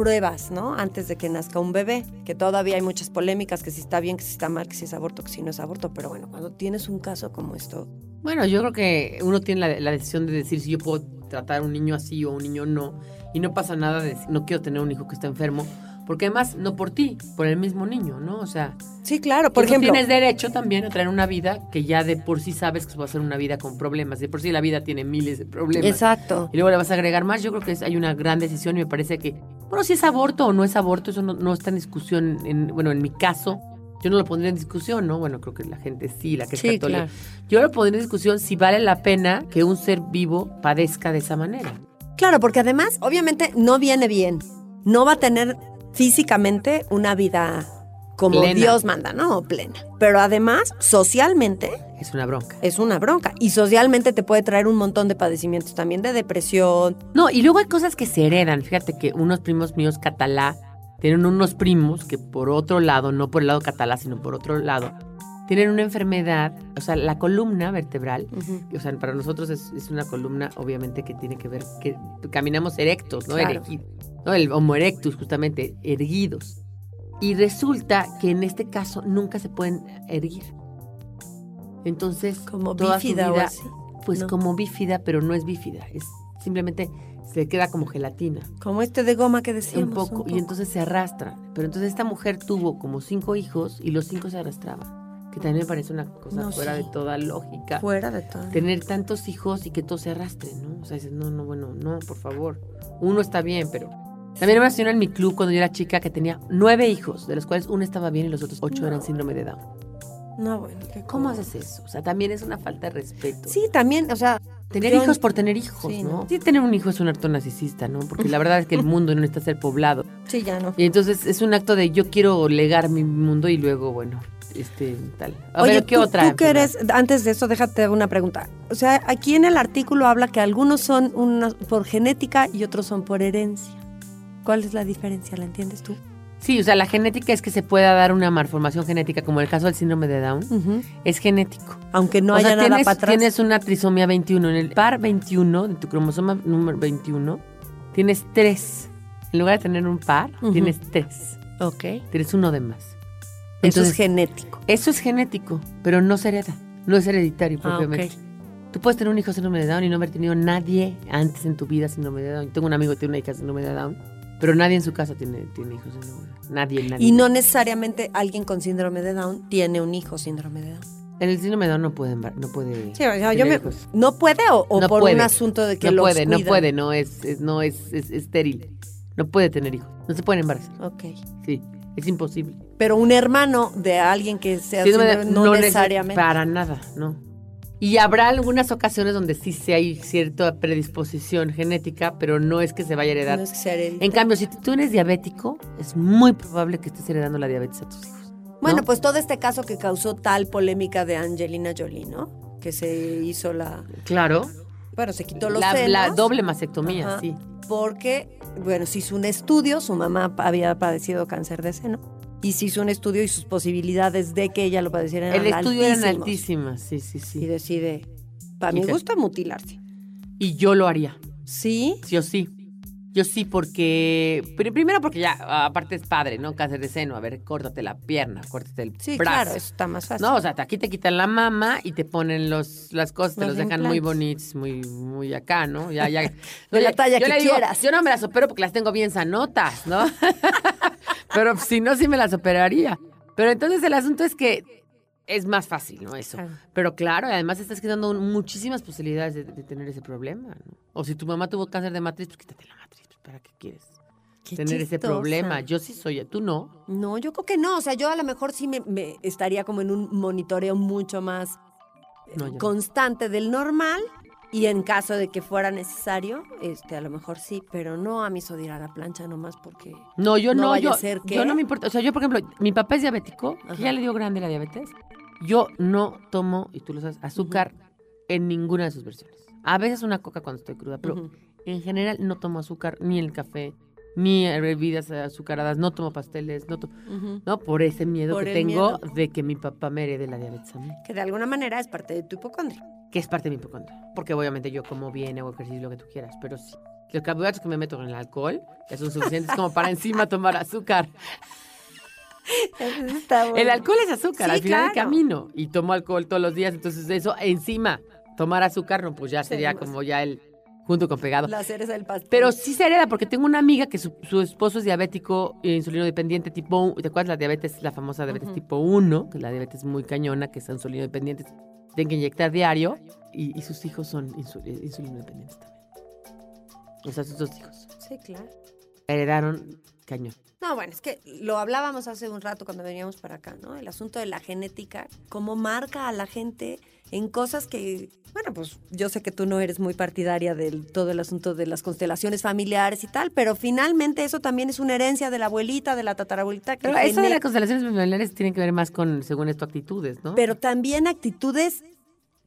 pruebas, ¿no? Antes de que nazca un bebé, que todavía hay muchas polémicas, que si está bien, que si está mal, que si es aborto, que si no es aborto, pero bueno, cuando tienes un caso como esto, Bueno, yo creo que uno tiene la, la decisión de decir si yo puedo tratar a un niño así o a un niño no. Y no pasa nada de decir, no quiero tener un hijo que está enfermo. Porque además, no por ti, por el mismo niño, ¿no? O sea, sí, claro, por ejemplo, tienes derecho también a traer una vida que ya de por sí sabes que va a ser una vida con problemas. De por sí la vida tiene miles de problemas. exacto. Y luego le vas a agregar más. Yo creo que es- hay una gran decisión y me parece que, bueno, si es aborto o no es aborto, eso no, no está en discusión. En, bueno, en mi caso, yo no lo pondría en discusión, ¿no? Bueno, creo que la gente sí, la que es Sí, católica. claro. Yo lo pondría en discusión si vale la pena que un ser vivo padezca de esa manera. Claro, porque además, obviamente, no viene bien. No va a tener físicamente una vida como Plena. Dios manda, ¿no? Plena. Pero además, socialmente, Es una bronca. es una bronca. Y socialmente te puede traer un montón de padecimientos también, de depresión. No, y luego hay cosas que se heredan. Fíjate que unos primos míos catalá tienen unos primos que por otro lado, no por el lado catalá, sino por otro lado, tienen una enfermedad, o sea, la columna vertebral, o sea, para nosotros es, es una columna, obviamente, que tiene que ver que caminamos erectos, ¿no? Claro. Eregi- ¿no? El Homo erectus, justamente, erguidos. Y resulta que en este caso nunca se pueden erguir. Entonces, Como toda su bífida o así. pues ¿no? como bífida, pero no es bífida, es simplemente se queda como gelatina. Como este de goma que decíamos. un poco, y entonces se arrastra. Pero entonces esta mujer tuvo como cinco hijos y los cinco se arrastraban. Que también me parece una cosa No, fuera sí. de toda lógica. Fuera de todo. Tener tantos hijos y que todos se arrastren, ¿no? O sea, dices, no, no, bueno, no, por favor. Uno está bien, pero... También una señora en mi club cuando yo era chica que tenía nueve hijos, de los cuales uno estaba bien y los otros ocho eran síndrome de Down. No, bueno. ¿Cómo haces eso? O sea, también es una falta de respeto. Sí, también, o sea, Tener yo- hijos por tener hijos, Sí, ¿no? ¿no? Sí, tener un hijo es un acto narcisista, ¿no? Porque la verdad es que el mundo no necesita ser poblado. Sí, ya no. Y entonces es un acto de yo quiero legar mi mundo y luego, bueno, este, tal. A Oye, ver, ¿qué tú, otra? tú que eres, antes de eso, déjate una pregunta. O sea, aquí en el artículo habla que algunos son unos por genética y otros son por herencia. ¿Cuál es la diferencia? ¿La entiendes tú? Sí, o sea, la genética es que se pueda dar una malformación genética, como el caso del síndrome de Down, es genético. Aunque no o sea, haya nada tienes, para atrás. tienes una trisomía 21. En el par 21, de tu cromosoma número 21, tienes tres. En lugar de tener un par, tienes tres. Ok. Tienes uno de más. Eso es genético. Eso es genético, pero no se hereda. No es hereditario Ah, propiamente. Tú puedes tener un hijo síndrome de Down y no haber tenido nadie antes en tu vida síndrome de Down. Tengo un amigo que tiene una hija síndrome de Down, pero nadie en su casa tiene, tiene hijos síndrome de Down. Nadie, nadie. Y no necesariamente alguien con síndrome de Down tiene un hijo síndrome de Down. En el síndrome de Down no puede, no puede Sí, o sea, yo me-. ¿No puede o, o No por puede. un asunto de que no los puede, no puede, no es, es- no es, es estéril. No puede tener hijos. No se pueden embarazar. Ok. Sí, es imposible. Pero un hermano de alguien que sea Síndrome de- no, neces- necesariamente. Para nada, no. Y habrá algunas ocasiones donde sí, sí hay cierta predisposición genética, pero no es que se vaya a heredar. No es que hereditario. En cambio, si tú eres diabético, es muy probable que estés heredando la diabetes a tus hijos. Bueno, ¿no? pues todo este caso que causó tal polémica de Angelina Jolie, ¿no? Que se hizo la... Claro. Bueno, se quitó los La, senos. la doble mastectomía, Ajá. sí. Porque, bueno, se hizo un estudio, su mamá había padecido cáncer de seno, y se hizo un estudio y sus posibilidades de que ella lo padeciera eran El estudio eran altísimos. altísimas, sí, sí, Y sí. decide, para Hija. gusto, mutilarse. Y yo lo haría. ¿Sí? Yo sí. Yo sí, porque. pri- Primero, porque ya, aparte es padre, ¿no? Cáncer de seno. A ver, córtate la pierna, córtate el Sí, brazo. claro, eso está más fácil. No, o sea, aquí te quitan la mama y te ponen los, las cosas, te Los los dejan muy bonitos, muy, muy acá, ¿no? Ya, ya. De la talla yo que le digo, quieras. yo no me las opero porque las tengo bien sanotas, ¿no? Pero si no, sí me las operaría. Pero entonces el asunto es que es más fácil, ¿no? Eso. Claro. Pero claro, y además estás quedando muchísimas posibilidades de, de tener ese problema, ¿no? O si tu mamá tuvo cáncer de matriz, pues quítate la matriz, pues ¿para qué quieres? Qué tener ese problema. Yo sí soy, tú no. No, yo creo que no. O sea, yo a lo mejor sí me, me estaría como en un monitoreo mucho más No, yo no. constante del normal. Y en caso de que fuera necesario, este, a lo mejor sí, pero no a mí eso de ir a la plancha nomás porque... No, yo No no, vaya yo, a ser que- yo no me importa. O sea, yo, por ejemplo, mi papá es diabético, que ya le dio grande la diabetes. Yo no tomo, y tú lo sabes, azúcar en ninguna de sus versiones. A veces una coca cuando estoy cruda, pero Ujú. en general no tomo azúcar ni en el café, ni bebidas azucaradas, no tomo pasteles, no tomo, no por ese miedo Por que tengo miedo. de que mi papá me herede la diabetes a mí, Que de alguna manera es parte de tu hipocondria. Que es parte de mi hipocondria. Porque obviamente yo como bien, hago ejercicio, lo que tú quieras, pero sí. Los carbohidratos que me meto en el alcohol ya son suficientes como para encima tomar azúcar. Está. El alcohol es azúcar Sí, al final del camino. Y tomo alcohol todos los días, entonces eso encima, tomar azúcar, no, pues ya sería como ya el junto con pegado. La cereza del pastel. Pero sí se hereda, porque tengo una amiga que su, su esposo es diabético e insulino dependiente tipo 1. ¿Te acuerdas la diabetes, la famosa diabetes tipo 1? Que es la diabetes muy cañona, que es insulino dependiente. Tienen que inyectar diario. Y, y sus hijos son insu- insulino dependientes también. O sea, sus dos hijos. Sí, claro. Heredaron cañón. No, bueno, es que lo hablábamos hace un rato cuando veníamos para acá, ¿no? El asunto de la genética, cómo marca a la gente en cosas que, bueno, pues yo sé que tú no eres muy partidaria del todo el asunto de las constelaciones familiares y tal, pero finalmente eso también es una herencia de la abuelita, de la tatarabuelita. Que Pero eso de las constelaciones familiares tiene que ver más con, según esto, actitudes, ¿no? pero también actitudes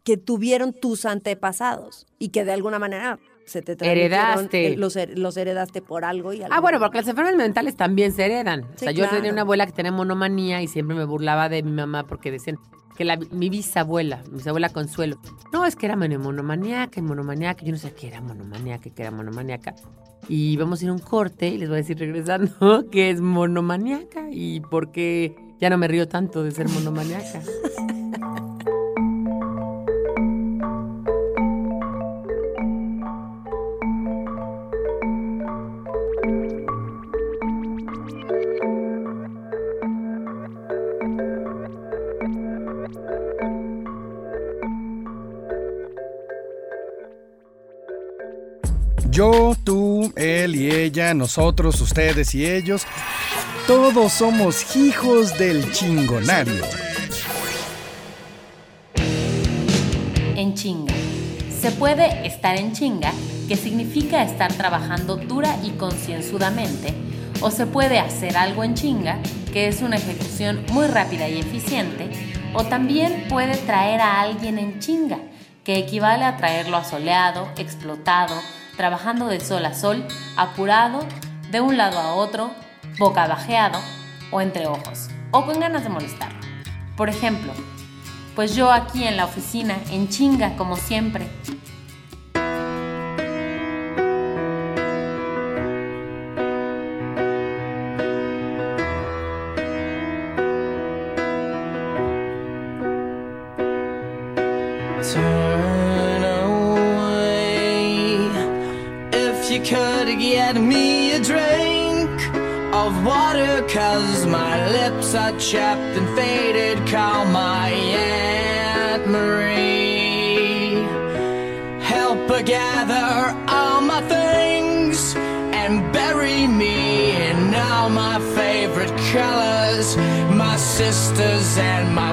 que tuvieron tus antepasados y que de alguna manera se te Heredaste. eh, Los, los heredaste por algo y algo. Ah, bueno, porque las enfermedades mentales también se heredan. o sea, yo tenía una abuela que tenía monomanía y siempre me burlaba de mi mamá porque decían, mi bisabuela, mi bisabuela Consuelo, no, es que era mono- monomaniaca y monomaniaca, yo no sé qué era monomaniaca qué era monomaniaca. Y vamos a ir a un corte y les voy a decir regresando que es monomaniaca y por qué ya no me río tanto de ser monomaniaca. Yo, tú, él y ella, nosotros, ustedes y ellos, todos somos hijos del chingonario. En chinga. Se puede estar en chinga, que significa estar trabajando dura y concienzudamente, o se puede hacer algo en chinga, que es una ejecución muy rápida y eficiente, o también puede traer a alguien en chinga, que equivale a traerlo asoleado, explotado, trabajando de sol a sol, apurado, de un lado a otro, boca bajeado o entre ojos, o con ganas de molestarlo. Por ejemplo, pues yo aquí en la oficina, en chinga como siempre. My lips chapped and faded. Call my Aunt Marie. Help her gather all my things and bury me in all my favorite colors. My sisters and my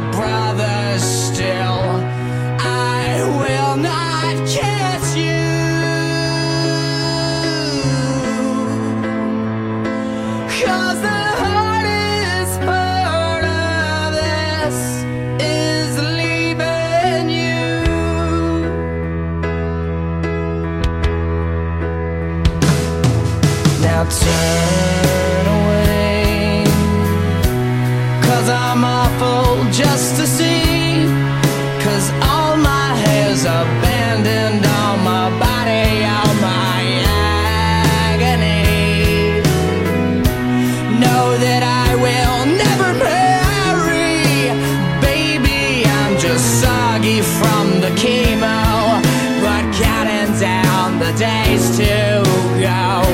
down the days to go.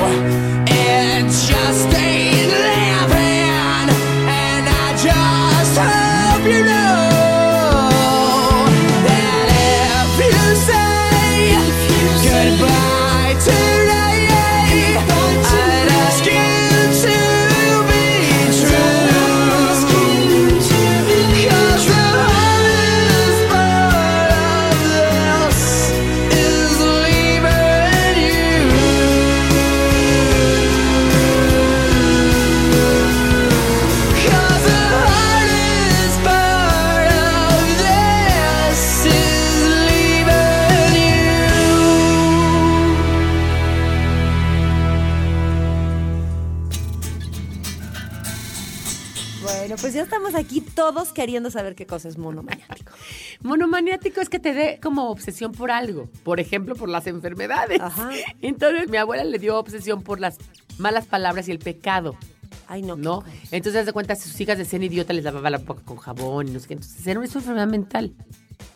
Todos queriendo saber qué cosa es monomaniático. Monomaniático es que te dé como obsesión por algo. Por ejemplo, por las enfermedades. Ajá. Entonces, mi abuela le dio obsesión por las malas palabras y el pecado. Ay, no. ¿no? Entonces, de cuenta, sus hijas de ser idiota les lavaba la boca con jabón y no sé qué. Entonces, era una enfermedad mental.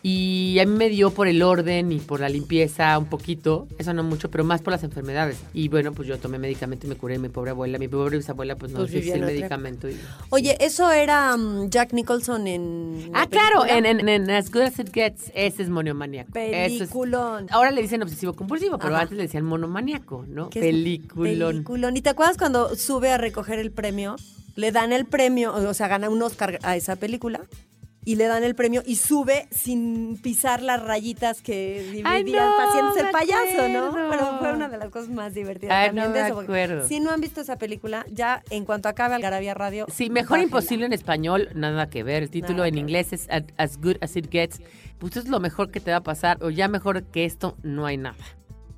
Y a mí me dio por el orden y por la limpieza un poquito, eso no mucho, pero más por las enfermedades. Y bueno, pues yo tomé medicamento y me curé. Mi pobre abuela, mi pobre bisabuela, pues no Pues vivía sin medicamento. y- Oye, eso era mm, Jack Nicholson en. Ah, claro, en, en- en As Good As It Gets, ese es monomaniaco. Es- Peliculón. ahora le dicen obsesivo compulsivo, pero Ajá. antes le decían monomaniaco, ¿no? Peliculón. Peliculón. ¿Y te acuerdas cuando sube a recoger el premio? Le dan el premio, o sea, gana un Oscar a esa película. Y le dan el premio y sube sin pisar las rayitas que dividían no, pacientes el payaso, ¿no? Pero fue una de las cosas más divertidas Ay, también no de me eso. acuerdo. Si no han visto esa película, ya en cuanto acabe Algarabía Radio. Sí, mejor imposible en español, nada que ver. El título Nada en inglés es As- As Good As It Gets. Pues es lo mejor que te va a pasar, o ya mejor que esto no hay nada.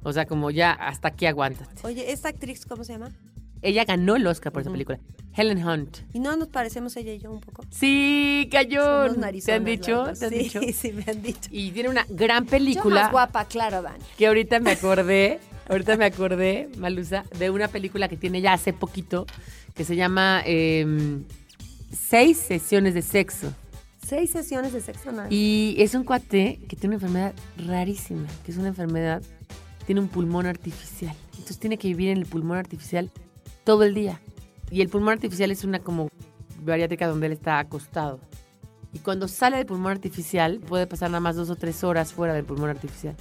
O sea, como ya hasta aquí aguántate. Oye, ¿esta actriz cómo se llama? Ella ganó el Oscar por esa película. Helen Hunt. ¿Y no nos parecemos ella y yo un poco? Sí, cayó. ¿Te han dicho? ¿Te han sí, dicho? Sí, me han dicho. Y tiene una gran Yo película más guapa, claro, Dani. que ahorita me acordé, ahorita me acordé, Malusa, de una película que tiene ya hace poquito que se llama em, Seis sesiones de sexo. Seis sesiones de sexo anal. Y es un cuate que tiene una enfermedad rarísima, que es una enfermedad, tiene un pulmón artificial. Entonces tiene que vivir en el pulmón artificial todo el día. Y el pulmón artificial es una como bariátrica donde él está acostado. Y cuando sale del pulmón artificial, puede pasar nada más dos o tres horas fuera del pulmón artificial.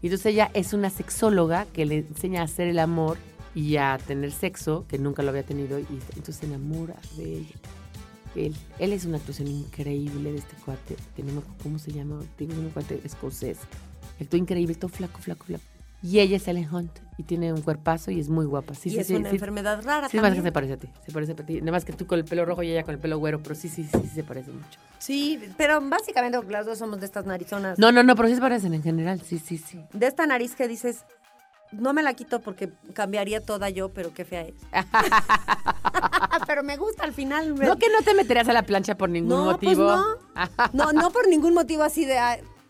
Y entonces ella es una sexóloga que le enseña a hacer el amor y a tener sexo, que nunca lo había tenido, y entonces se enamora de. Él, él es una actuación increíble de este cuate, que no cómo se llama, tiene un cuate escocés. Todo increíble, todo flaco, flaco, flaco. Y ella es Ellen Hunt y tiene un cuerpazo y es muy guapa. Sí, y sí, es sí, una sí. enfermedad rara Sí, más que se parece a ti, se parece a ti. Nada más que tú con el pelo rojo y ella con el pelo güero, pero sí, sí, sí, sí se parece mucho. Sí, pero básicamente las dos somos de estas narizonas. No, no, no, pero sí se parecen en general, sí, sí, sí. De esta nariz que dices, no me la quito porque cambiaría toda yo, pero qué fea es. pero me gusta al final. me- No que no te meterías a la plancha por ningún No, pues motivo. no. No, no por ningún motivo así de...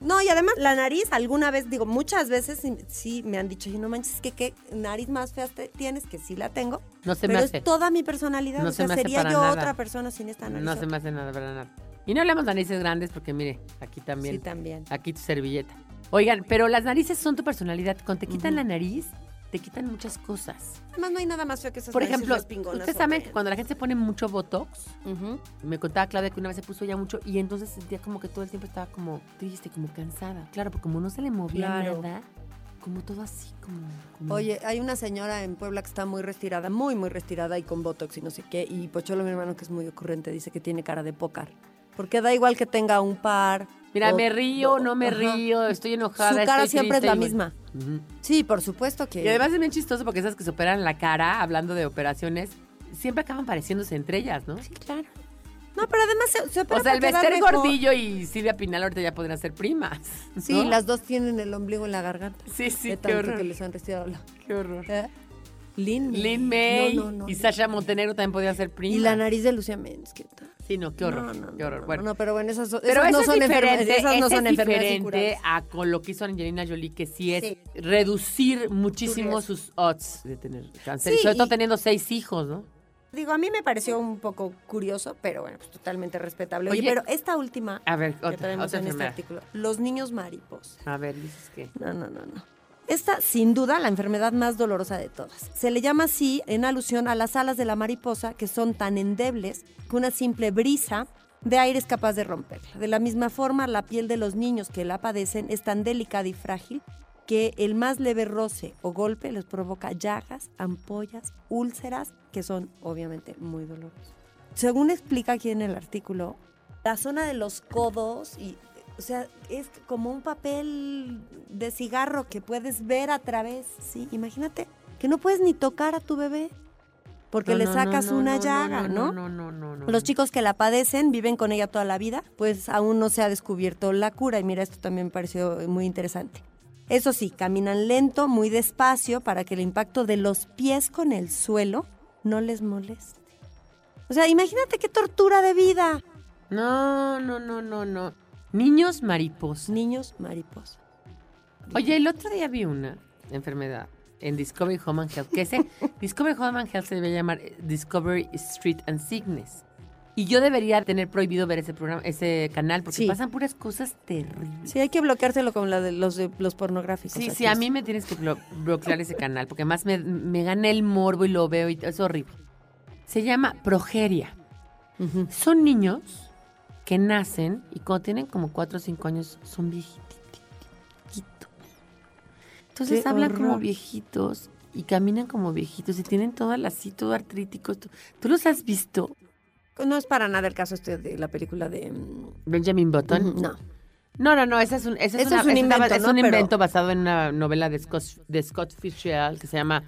No, y además la nariz, alguna vez, digo, muchas veces sí, sí me han dicho, y no manches, que qué nariz más fea te- tienes, que sí la tengo. No se me pero hace. es toda mi personalidad. No o se sea, me hace sería para yo nada. otra persona sin esta nariz. No se me hace nada, para nada. Y no hablamos de narices grandes porque mire, aquí también. Sí, también. Aquí tu servilleta. Oigan, pero las narices son tu personalidad. Cuando te quitan la nariz, te quitan muchas cosas. Además, no hay nada más feo que esas Por ejemplo, ustedes saben que cuando la gente se pone mucho Botox, Ujú. me contaba Claudia que una vez se puso ya mucho y entonces sentía como que todo el tiempo estaba como triste, como cansada. Claro, porque como no se le movía Claro. nada, como todo así, como... como- Oye, hay una señora en Puebla que está muy retirada, muy, muy retirada y con botox y no sé qué. Y Pocholo, mi hermano, que es muy ocurrente, dice que tiene cara de pócar. Porque da igual que tenga un par. Mira, o- me río, no me Ajá. río, estoy enojada. Su cara estoy siempre es triste, la igual. Sí, por supuesto que. Y además es bien chistoso porque esas que se operan la cara, hablando de operaciones, siempre acaban pareciéndose entre ellas, ¿no? Sí, claro. No, pero además se, se opera O sea, el Bester. Gordillo y Silvia Pinal ahorita ya podrían ser primas. Sí, las dos tienen el ombligo en la garganta. Sí, sí, de qué horror. que les han retirado la... Qué horror. ¿Eh? Lin May. Lin May No, no, no, y. Sasha Montenegro también podrían ser primas. Y la nariz de Lucía Méndez, ¿qué tal? Sí, no, qué horror. No, no, qué horror. no, bueno. no, pero bueno, esas, son- Pero esas no son es enfermedades. Esas no son es diferente a con lo que hizo Angelina Jolie, que sí es Sí. reducir muchísimo sus odds de tener cáncer. Sí, sobre todo y- teniendo seis hijos, ¿no? Digo, a mí me pareció un poco curioso, pero bueno, pues totalmente respetable. Oye, Oye, pero esta última A ver, que otra, traemos otra en este artículo, los niños mariposa. A ver, dices que... No, no, no, no. Esta, sin duda, la enfermedad más dolorosa de todas. Se le llama así en alusión a las alas de la mariposa que son tan endebles que una simple brisa de aire es capaz de romperla. De la misma forma, la piel de los niños que la padecen es tan delicada y frágil que el más leve roce o golpe les provoca llagas, ampollas, úlceras, que son obviamente muy dolorosas. Según explica aquí en el artículo, la zona de los codos y o sea, es como un papel de cigarro que puedes ver a través, ¿sí? Imagínate que no puedes ni tocar a tu bebé porque No, le sacas no, no, una llaga, ¿no? No, no, no, no. Los chicos que la padecen viven con ella toda la vida, pues aún no se ha descubierto la cura. Y mira, esto también me pareció muy interesante. Eso sí, caminan lento, muy despacio, para que el impacto de los pies con el suelo no les moleste. O sea, imagínate qué tortura de vida. No, no, no, no, no. Niños mariposa. Niños mariposa. Oye, el otro día vi una enfermedad en Discovery Home and Health, que ese Discovery Home and Health se debe llamar eh, Discovery Street and Sickness. Y yo debería tener prohibido ver ese programa, ese canal, porque Sí. pasan puras cosas terribles. Sí, hay que bloqueárselo con la de los, de los pornográficos. Sí, aquí sí, a mí me tienes que blo- bloquear ese canal, porque además me, me gana el morbo y lo veo y es horrible. Se llama progeria. Son niños que nacen y cuando tienen como 4 o 5 años son viejitos. Entonces Qué hablan como viejitos y caminan como viejitos y tienen todas las así, todo artrítico. ¿Tú, tú los has visto? No es para nada el caso este de la película de... mm, Benjamin Button. No. No, no, no, ese es un, ese es Eso una- es un ese invento, es ¿no? un Pero- invento basado en una novela de Scott, de Scott Fitzgerald que se llama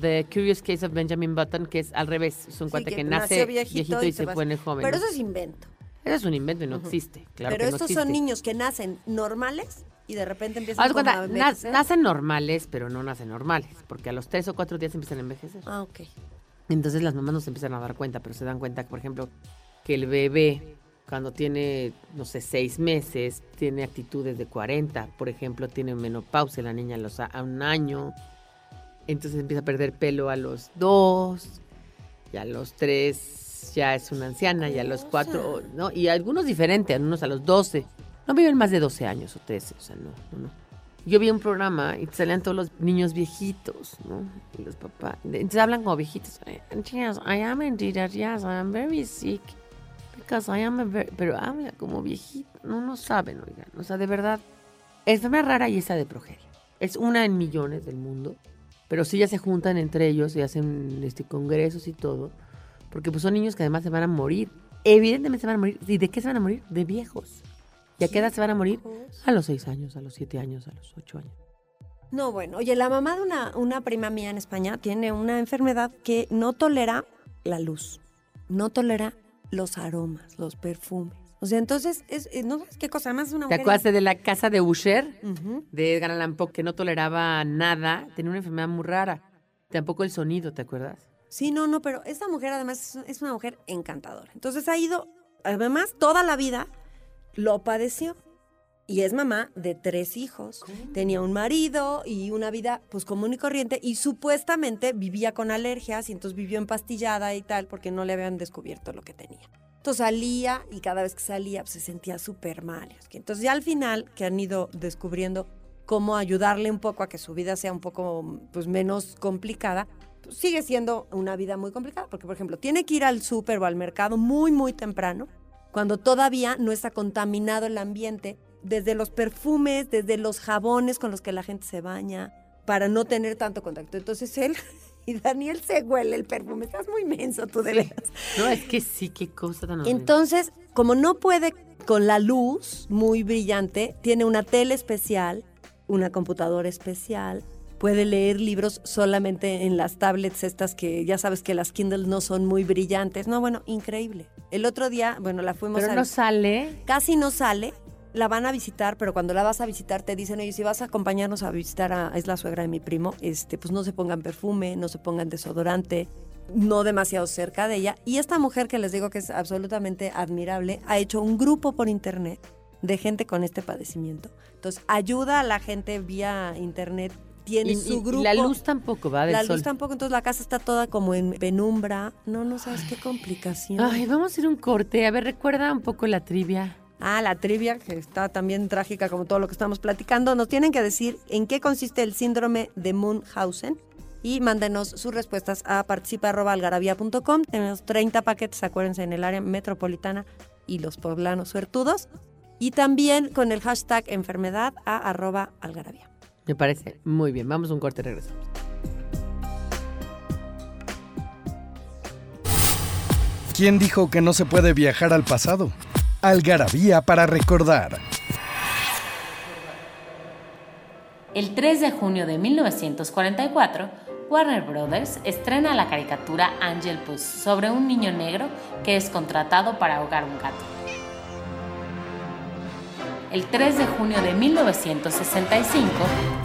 The Curious Case of Benjamin Button, que es al revés, es un Sí, cuate que nace viejito viejito, y y se pone joven. Pero eso es invento. Eso es un invento y no existe, claro Pero que no estos existe. son niños que nacen normales y de repente empiezan Haz como cuenta, a envejecer. nacen normales, pero no nacen normales, porque a los tres o cuatro días empiezan a envejecer. Ah, ok. Entonces las mamás no se empiezan a dar cuenta, pero se dan cuenta, por ejemplo, que el bebé cuando tiene, no sé, seis meses, tiene actitudes de 40, por ejemplo, tiene menopausia la niña a, los, a un año, entonces empieza a perder pelo a los dos, y a los tres ya es una anciana, y a los cuatro, ¿no? Y algunos diferentes, algunos a los 12. No viven más de 12 años o 13, o sea, no, no. Yo vi un programa y salían todos los niños viejitos, ¿no? Y los papás. Entonces hablan como viejitos. Yes, I am indeed, yes, I am very sick. Because I am a very... Pero habla como viejito. No, no saben, oigan. O sea, de verdad, es una rara y esa de progeria. Es una en millones del mundo. Pero sí ya se juntan entre ellos y hacen este, congresos y todo. Porque pues son niños que además se van a morir. Evidentemente se van a morir. ¿Y de qué se van a morir? De viejos. ¿Y a qué edad se van a morir? A los seis años, a los siete años, a los ocho años. No, bueno, oye, la mamá de una, una prima mía en España tiene una enfermedad que no tolera la luz, no tolera los aromas, los perfumes. O sea, entonces, es, eh, no sabes qué cosa, además es una ¿Te mujer... acuerdas de la casa de Usher? De Edgar Allan Poe, que no toleraba nada. Tenía una enfermedad muy rara. Tampoco el sonido, ¿te acuerdas? Sí, no, no, pero esta mujer además es- una mujer encantadora. Entonces ha ido, además, toda la vida lo padeció. Y es mamá de tres hijos. Tenía un marido y una vida pues común y corriente y supuestamente vivía con alergias y entonces vivió empastillada y tal porque no le habían descubierto lo que tenía. Entonces salía y cada vez que salía pues, se sentía súper mal. Entonces ya al final que han ido descubriendo cómo ayudarle un poco a que su vida sea un poco pues menos complicada, sigue siendo una vida muy complicada porque por ejemplo tiene que ir al súper o al mercado muy muy temprano cuando todavía no está contaminado el ambiente, desde los perfumes, desde los jabones con los que la gente se baña, para no tener tanto contacto. Entonces él y Daniel se huele el perfume. Estás muy menso tú de veras. No, es que sí, qué cosa tan. Entonces, como no puede con la luz muy brillante, tiene una tele especial, una computadora especial, puede leer libros solamente en las tablets estas que ya sabes que las Kindle no son muy brillantes. No, bueno, increíble. El otro día, bueno, la fuimos Pero a no sale. casi no sale. La van a visitar, pero cuando la vas a visitar te dicen, oye, si vas a acompañarnos a visitar a, es la suegra de mi primo, este, pues no se pongan perfume, no se pongan desodorante, no demasiado cerca de ella. Y esta mujer que les digo que es absolutamente admirable, ha hecho un grupo por internet de gente con este padecimiento. Entonces, ayuda a la gente vía internet, tiene Y, su y grupo. la luz tampoco va del La sol. luz tampoco, entonces la casa está toda como en penumbra. No, no sabes qué complicación. Ay, vamos a hacer un corte. A ver, recuerda un poco la trivia. Ah, la trivia, que está también trágica como todo lo que estamos platicando. Nos tienen que decir en qué consiste el síndrome de Munchausen y mándenos sus respuestas a participa.algarabía.com. Tenemos 30 paquetes, acuérdense, en el área metropolitana y los poblanos suertudos. Y también con el hashtag enfermedad a arroba algarabía. Me parece muy bien. Vamos a un corte y regresamos. ¿Quién dijo que no se puede viajar al pasado? Algarabía para recordar. El 3 de junio de 1944, Warner Brothers estrena la caricatura Angel Puss sobre un niño negro que es contratado para ahogar un gato. El 3 de junio de 1965,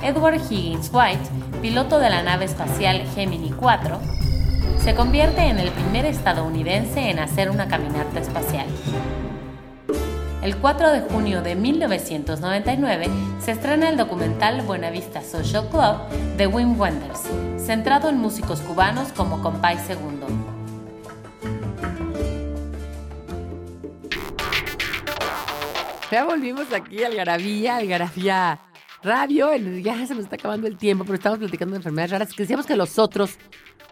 Edward Higgins White, piloto de la nave espacial Gemini 4, se convierte en el primer estadounidense en hacer una caminata espacial. El 4 de junio de 1999 se estrena el documental Buenavista Social Club de Wim Wenders, centrado en músicos cubanos como Compay Segundo. Ya volvimos aquí al Garabía, al Garabía Radio. El- Ya se nos está acabando el tiempo, pero estamos platicando de enfermedades raras. Que decíamos que los otros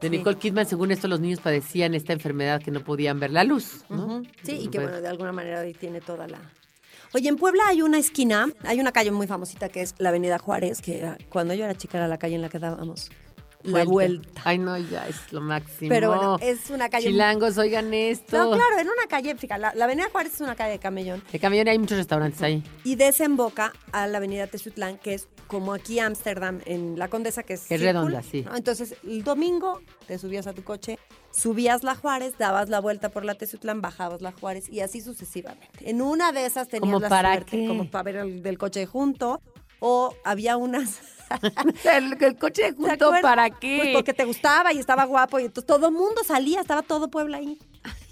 de Nicole Kidman, según esto, los niños padecían esta enfermedad que no podían ver la luz. ¿no? Sí, y que Pues, bueno, de alguna manera ahí tiene toda la... Oye, en Puebla hay una esquina, hay una calle muy famosita que es la Avenida Juárez, que era- cuando yo era chica era la calle en la que dábamos la vuelta. Ay, no, ya es lo máximo. Pero bueno, es una calle... Chilangos, oigan esto. No, claro, en una calle, fíjate, la, la Avenida Juárez es una calle de camellón De camión hay muchos restaurantes ahí. y desemboca a la Avenida Tezutlán, que es como aquí Ámsterdam, en la Condesa, que es... Es círculo, redonda, sí. ¿no? Entonces, el domingo te subías a tu coche, subías la Juárez, dabas la vuelta por la Tezutlán, bajabas la Juárez y así sucesivamente. En una de esas tenías ¿Como la para suerte, qué? como para ver el del coche junto, O había unas... el, el coche de. ¿para qué? Pues porque te gustaba y estaba guapo y entonces todo el mundo salía, estaba todo Puebla ahí.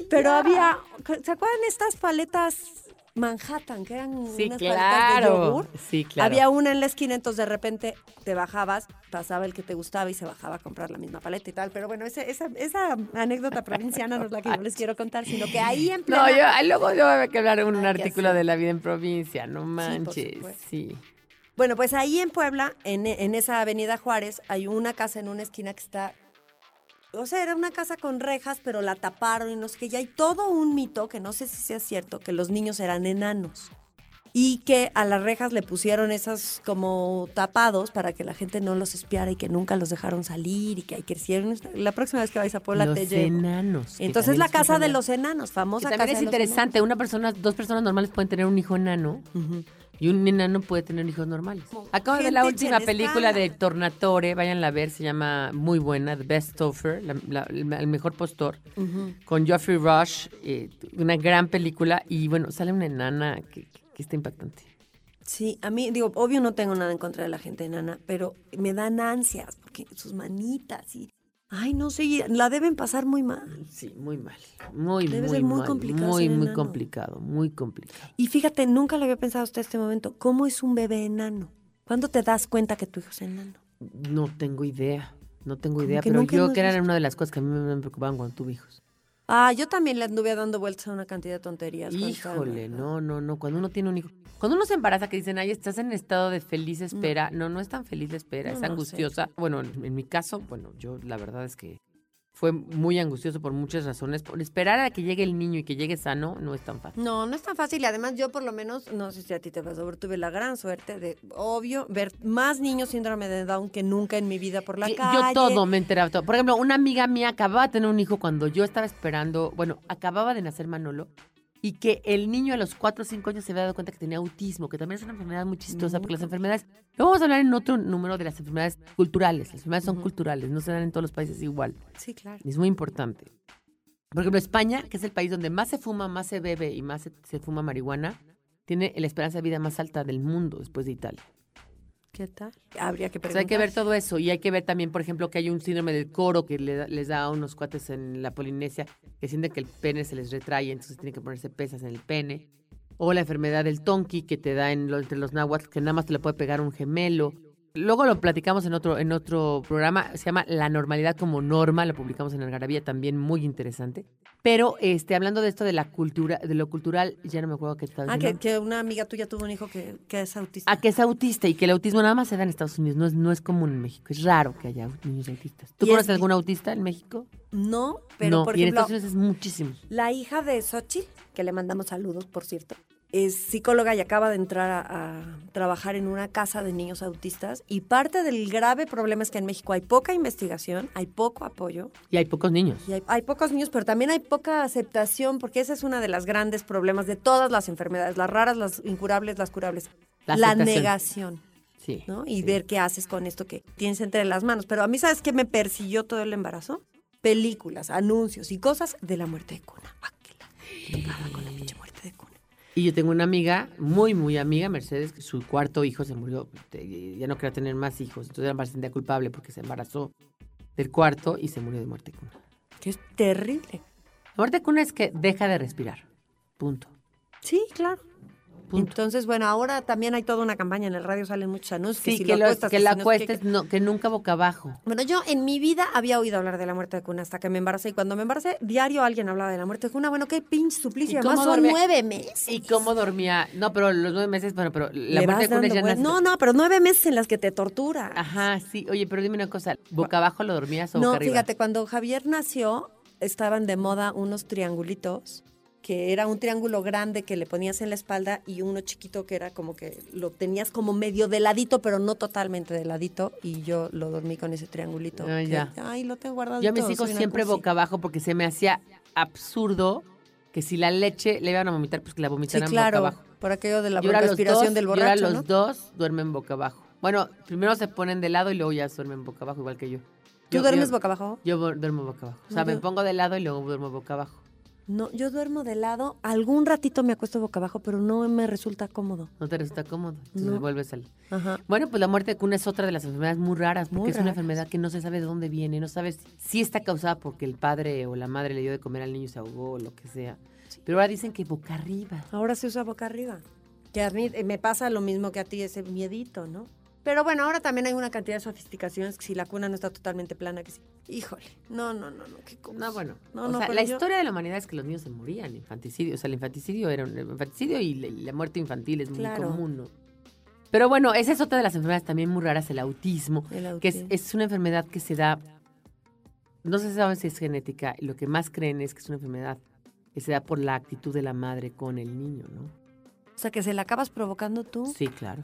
Pero había, ¿se acuerdan estas paletas Manhattan, que eran Sí, unas paletas de claro. yogur? Sí, claro. Había una en la esquina, entonces de repente te bajabas, pasaba el que te gustaba y se bajaba a comprar la misma paleta y tal. Pero bueno, esa, esa anécdota provinciana no es la que yo les quiero contar, sino que ahí en plena... No, yo, luego yo voy a hablar un que artículo de la vida en provincia, no manches, sí. Bueno, pues ahí en Puebla, en, en esa avenida Juárez, hay una casa en una esquina que está... O sea, era una casa con rejas, pero la taparon y no sé qué. Y hay todo un mito, que no sé si sea cierto, que los niños eran enanos. Y que a las rejas le pusieron esas como tapados para que la gente no los espiara y que nunca los dejaron salir y que ahí crecieron. La próxima vez que vayas a Puebla los te llevo. enanos. que Entonces la casa de los enanos, Que famosa también casa es de los interesante, una persona, dos personas normales pueden tener un hijo enano y un enano puede tener hijos normales. Acabo de ver la última película de Tornatore, váyanla a ver, se llama muy buena, The Best la- la- el mejor postor, con Geoffrey Rush, eh, una gran película y bueno, sale una enana que, que está impactante. Sí, a mí, digo, obvio no tengo nada en contra de la gente enana, pero me dan ansias porque sus manitas y. Ay, no sé, y la deben pasar muy mal. Sí, muy mal, muy, Debe muy ser muy mal, complicado muy, muy enano. complicado, muy complicado. Y fíjate, nunca lo había pensado hasta este momento. ¿Cómo es un bebé enano? ¿Cuándo te das cuenta que tu hijo es enano? No tengo idea, no tengo idea, pero yo hemos que era visto. una de las cosas que a mí me preocupaban cuando tuve hijos. Ah, yo también le anduve dando vueltas a una cantidad de tonterías. Híjole, no, no, no. Cuando uno tiene un hijo. Cuando uno se embaraza, que dicen, ay, estás en estado de feliz espera. No, no, es tan feliz de espera, No, es no, angustiosa. Bueno, en, en mi caso, bueno, yo la verdad es que fue muy angustioso por muchas razones. Por esperar a que llegue el niño y que llegue sano no es tan fácil. No, no es tan fácil. Y además, yo por lo menos, no sé si a ti te pasó, pero tuve la gran suerte de, obvio, ver más niños síndrome de Down que nunca en mi vida por la Que calle. Yo todo me enteraba. Todo. Por ejemplo, una amiga mía acababa de tener un hijo cuando yo estaba esperando, bueno, acababa de nacer Manolo, y que el niño a los 4 o 5 años se había dado cuenta que tenía autismo, que también es una enfermedad muy chistosa, porque las enfermedades, luego vamos a hablar en otro número de las enfermedades culturales. Las enfermedades son culturales, no se dan en todos los países igual. Sí, claro. Es muy importante. Por ejemplo, España, que es el país donde más se fuma, más se bebe y más se, se fuma marihuana, tiene la esperanza de vida más alta del mundo después de Italia. ¿Qué tal? Habría que O preguntar. sea, hay que ver todo eso y hay que ver también, por ejemplo, que hay un síndrome del coro que le les da a unos cuates en la Polinesia que sienten que el pene se les retrae, entonces tienen que ponerse pesas en el pene. O la enfermedad del tonki que te da en lo- entre los náhuatl, que nada más te le puede pegar un gemelo. Luego lo platicamos en otro, en otro programa, se llama La normalidad como norma, lo publicamos en Algarabía, también muy interesante. Pero este, hablando de esto de la cultura, de lo cultural, ya no me acuerdo qué estaba Ah, que, una amiga tuya tuvo un hijo que, que es autista. A que es autista y que el autismo nada más se da en Estados Unidos, no es, no es común en México. Es raro que haya niños autistas. ¿Tú conoces algún autista en México? No, pero no, por y en Estados Unidos es muchísimo. la hija de Xochitl, que le mandamos saludos, por cierto, es psicóloga y acaba de entrar a, a trabajar en una casa de niños autistas. Y parte del grave problema es que en México hay poca investigación, hay poco apoyo Y hay pocos niños. y hay, hay pocos niños, pero también hay poca aceptación, porque ese es uno de los grandes problemas de todas las enfermedades, las raras, las incurables, las curables. La negación. Sí. ¿no? Y sí. ver qué haces con esto que tienes entre las manos. Pero a mí, ¿sabes qué me persiguió todo el embarazo? Películas, anuncios y cosas de la muerte de cuna. Ah, tocaba con la pinche muerte de cuna. Y yo tengo una amiga, muy, muy amiga, Mercedes, que su cuarto hijo se murió. Ya no quería tener más hijos. Entonces era bastante culpable porque se embarazó del cuarto y se murió de muerte cuna. Que es terrible. La muerte cuna es que deja de respirar. Punto. Sí, claro. Punto. Entonces, bueno, ahora también hay toda una campaña en el radio, salen muchos anuncios. Sí, si que, lo acuestas, que la no acuestes, que- no, que nunca boca abajo. Bueno, yo en mi vida había oído hablar de la muerte de cuna hasta que me embaracé. Y cuando me embaracé, diario alguien hablaba de la muerte de cuna. Bueno, qué pinche suplicio. ¿Y cómo Además, son dormía? nueve meses. ¿Y cómo dormía? No, pero los nueve meses, bueno, pero la Le muerte de cuna ya nace- No, no, pero nueve meses en las que te tortura. Ajá, sí. Oye, pero dime una cosa, ¿boca abajo lo dormías o No, boca arriba? fíjate, cuando Javier nació, estaban de moda unos triangulitos, que era un triángulo grande que le ponías en la espalda y uno chiquito que era como que lo tenías como medio de ladito, pero no totalmente de ladito, y yo lo dormí con ese triangulito. Ah, que- ya. Ay, lo tengo guardado. Yo a mis hijos siempre cursi. boca abajo porque se me hacía absurdo que si la leche le iban a vomitar, pues que la Sí, vomitaran claro, boca abajo. por aquello de la respiración del y ahora borracho, los ¿no? dos duermen boca abajo. Bueno, primero se ponen de lado y luego ya duermen boca abajo, igual que yo. ¿Tú Yo- duermes yo- boca abajo? Yo duermo boca abajo. O sea, No, me yo- pongo de lado y luego duermo boca abajo. No, yo duermo de lado. Algún ratito me acuesto boca abajo, pero no me resulta cómodo. No te resulta cómodo. Entonces No. vuelves al... Ajá. Bueno, pues la muerte de cuna es otra de las enfermedades muy raras, porque Muy es una enfermedad que no se sabe de dónde viene, no sabes si está causada porque el padre o la madre le dio de comer al niño y se ahogó o lo que sea. Pero ahora dicen que boca arriba. Ahora se usa boca arriba. Que a mí eh, me pasa lo mismo que a ti, ese miedito, ¿no? Pero bueno, ahora también hay una cantidad de sofisticaciones que si la cuna no está totalmente plana, que sí. Híjole, no, no, no, no, qué cosa. No, bueno. No, o no, sea, la yo- historia de la humanidad es que los niños se morían, infanticidio. O sea, el infanticidio era un el infanticidio y la, muerte infantil es muy Claro. común, ¿no? Pero bueno, esa es otra de las enfermedades también muy raras, el autismo, El que es, autismo. es una enfermedad que se da, no se sabe si es genética, lo que más creen es que es una enfermedad que se da por la actitud de la madre con el niño, ¿no? O sea, que se la acabas provocando tú. Sí, claro,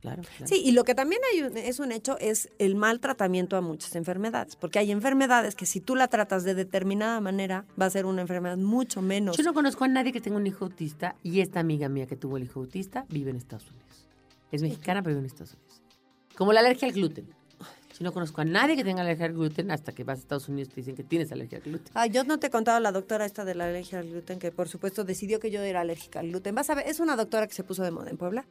claro. claro. Sí, y lo que también hay un- es un hecho es el mal tratamiento a muchas enfermedades, porque hay enfermedades que si tú la tratas de determinada manera va a ser una enfermedad mucho menos. Yo no conozco a nadie que tenga un hijo autista y esta amiga mía que tuvo el hijo autista vive en Estados Unidos. Es mexicana, pero vive en Estados Unidos. Como la alergia al gluten. Yo no conozco a nadie que tenga alergia al gluten hasta que vas a Estados Unidos y te dicen que tienes alergia al gluten. Ay, yo no te he contado la doctora esta de la alergia al gluten, que por supuesto decidió que yo era alérgica al gluten. Vas a ver, es una doctora que se puso de moda en Puebla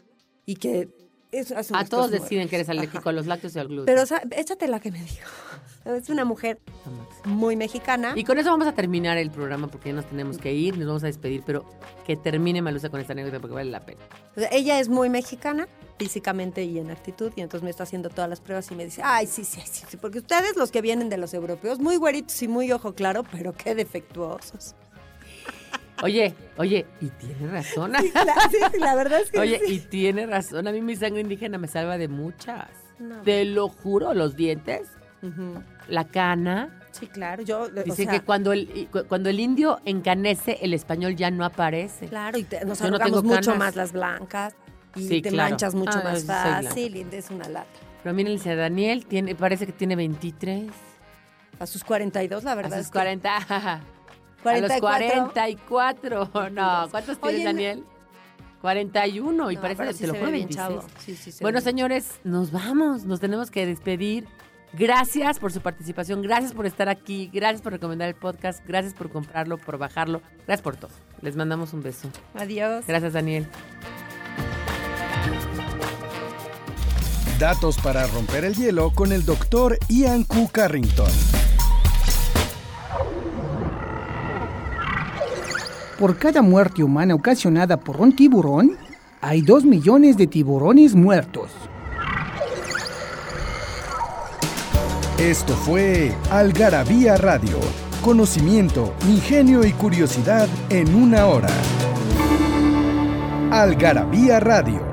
y que es, A todos deciden que eres alérgico a los lácteos y al gluten. Pero o sea, échate la que me dijo. Es una mujer muy mexicana. Y con eso vamos a terminar el programa porque ya nos tenemos que ir, nos vamos a despedir, pero que termine Malusa con esta anécdota porque vale la pena. Ella es muy mexicana, físicamente y en actitud, y entonces me está haciendo todas las pruebas y me dice, ay, sí, sí, sí, sí, porque ustedes los que vienen de los europeos, muy güeritos y muy ojo claro, pero qué defectuosos. Oye, oye, y tiene razón. Sí, la, sí, la verdad es que Oye, sí. y tiene razón. A mí mi sangre indígena me salva de muchas. No. Te lo juro, los dientes, la cana. Sí, claro, yo, o sea, que cuando el, cuando el indio encanece, el español ya no aparece. claro, y te- nos Yo no arrugamos tengo mucho más las blancas y Sí, te claro. manchas mucho Ah, más fácil y es una lata. Pero miren, dice Daniel, tiene, parece que tiene 23. A sus 42, la verdad a es sus que- 40. A 44. los 44. No, ¿cuántos Oye, tienes, Daniel? 41 y No, parece, te sí lo se juro, ve bien 26. chavo. Sí, sí se Bueno, ve. señores, nos vamos, nos tenemos que despedir. Gracias por su participación, gracias por estar aquí, gracias por recomendar el podcast, gracias por comprarlo, por bajarlo, gracias por todo. Les mandamos un beso. Adiós. Gracias, Daniel. Datos para romper el hielo con el doctor Ian Q. Carrington. Por cada muerte humana ocasionada por un tiburón, hay dos millones de tiburones muertos. Esto fue Algarabía Radio. Conocimiento, ingenio y curiosidad en una hora. Algarabía Radio.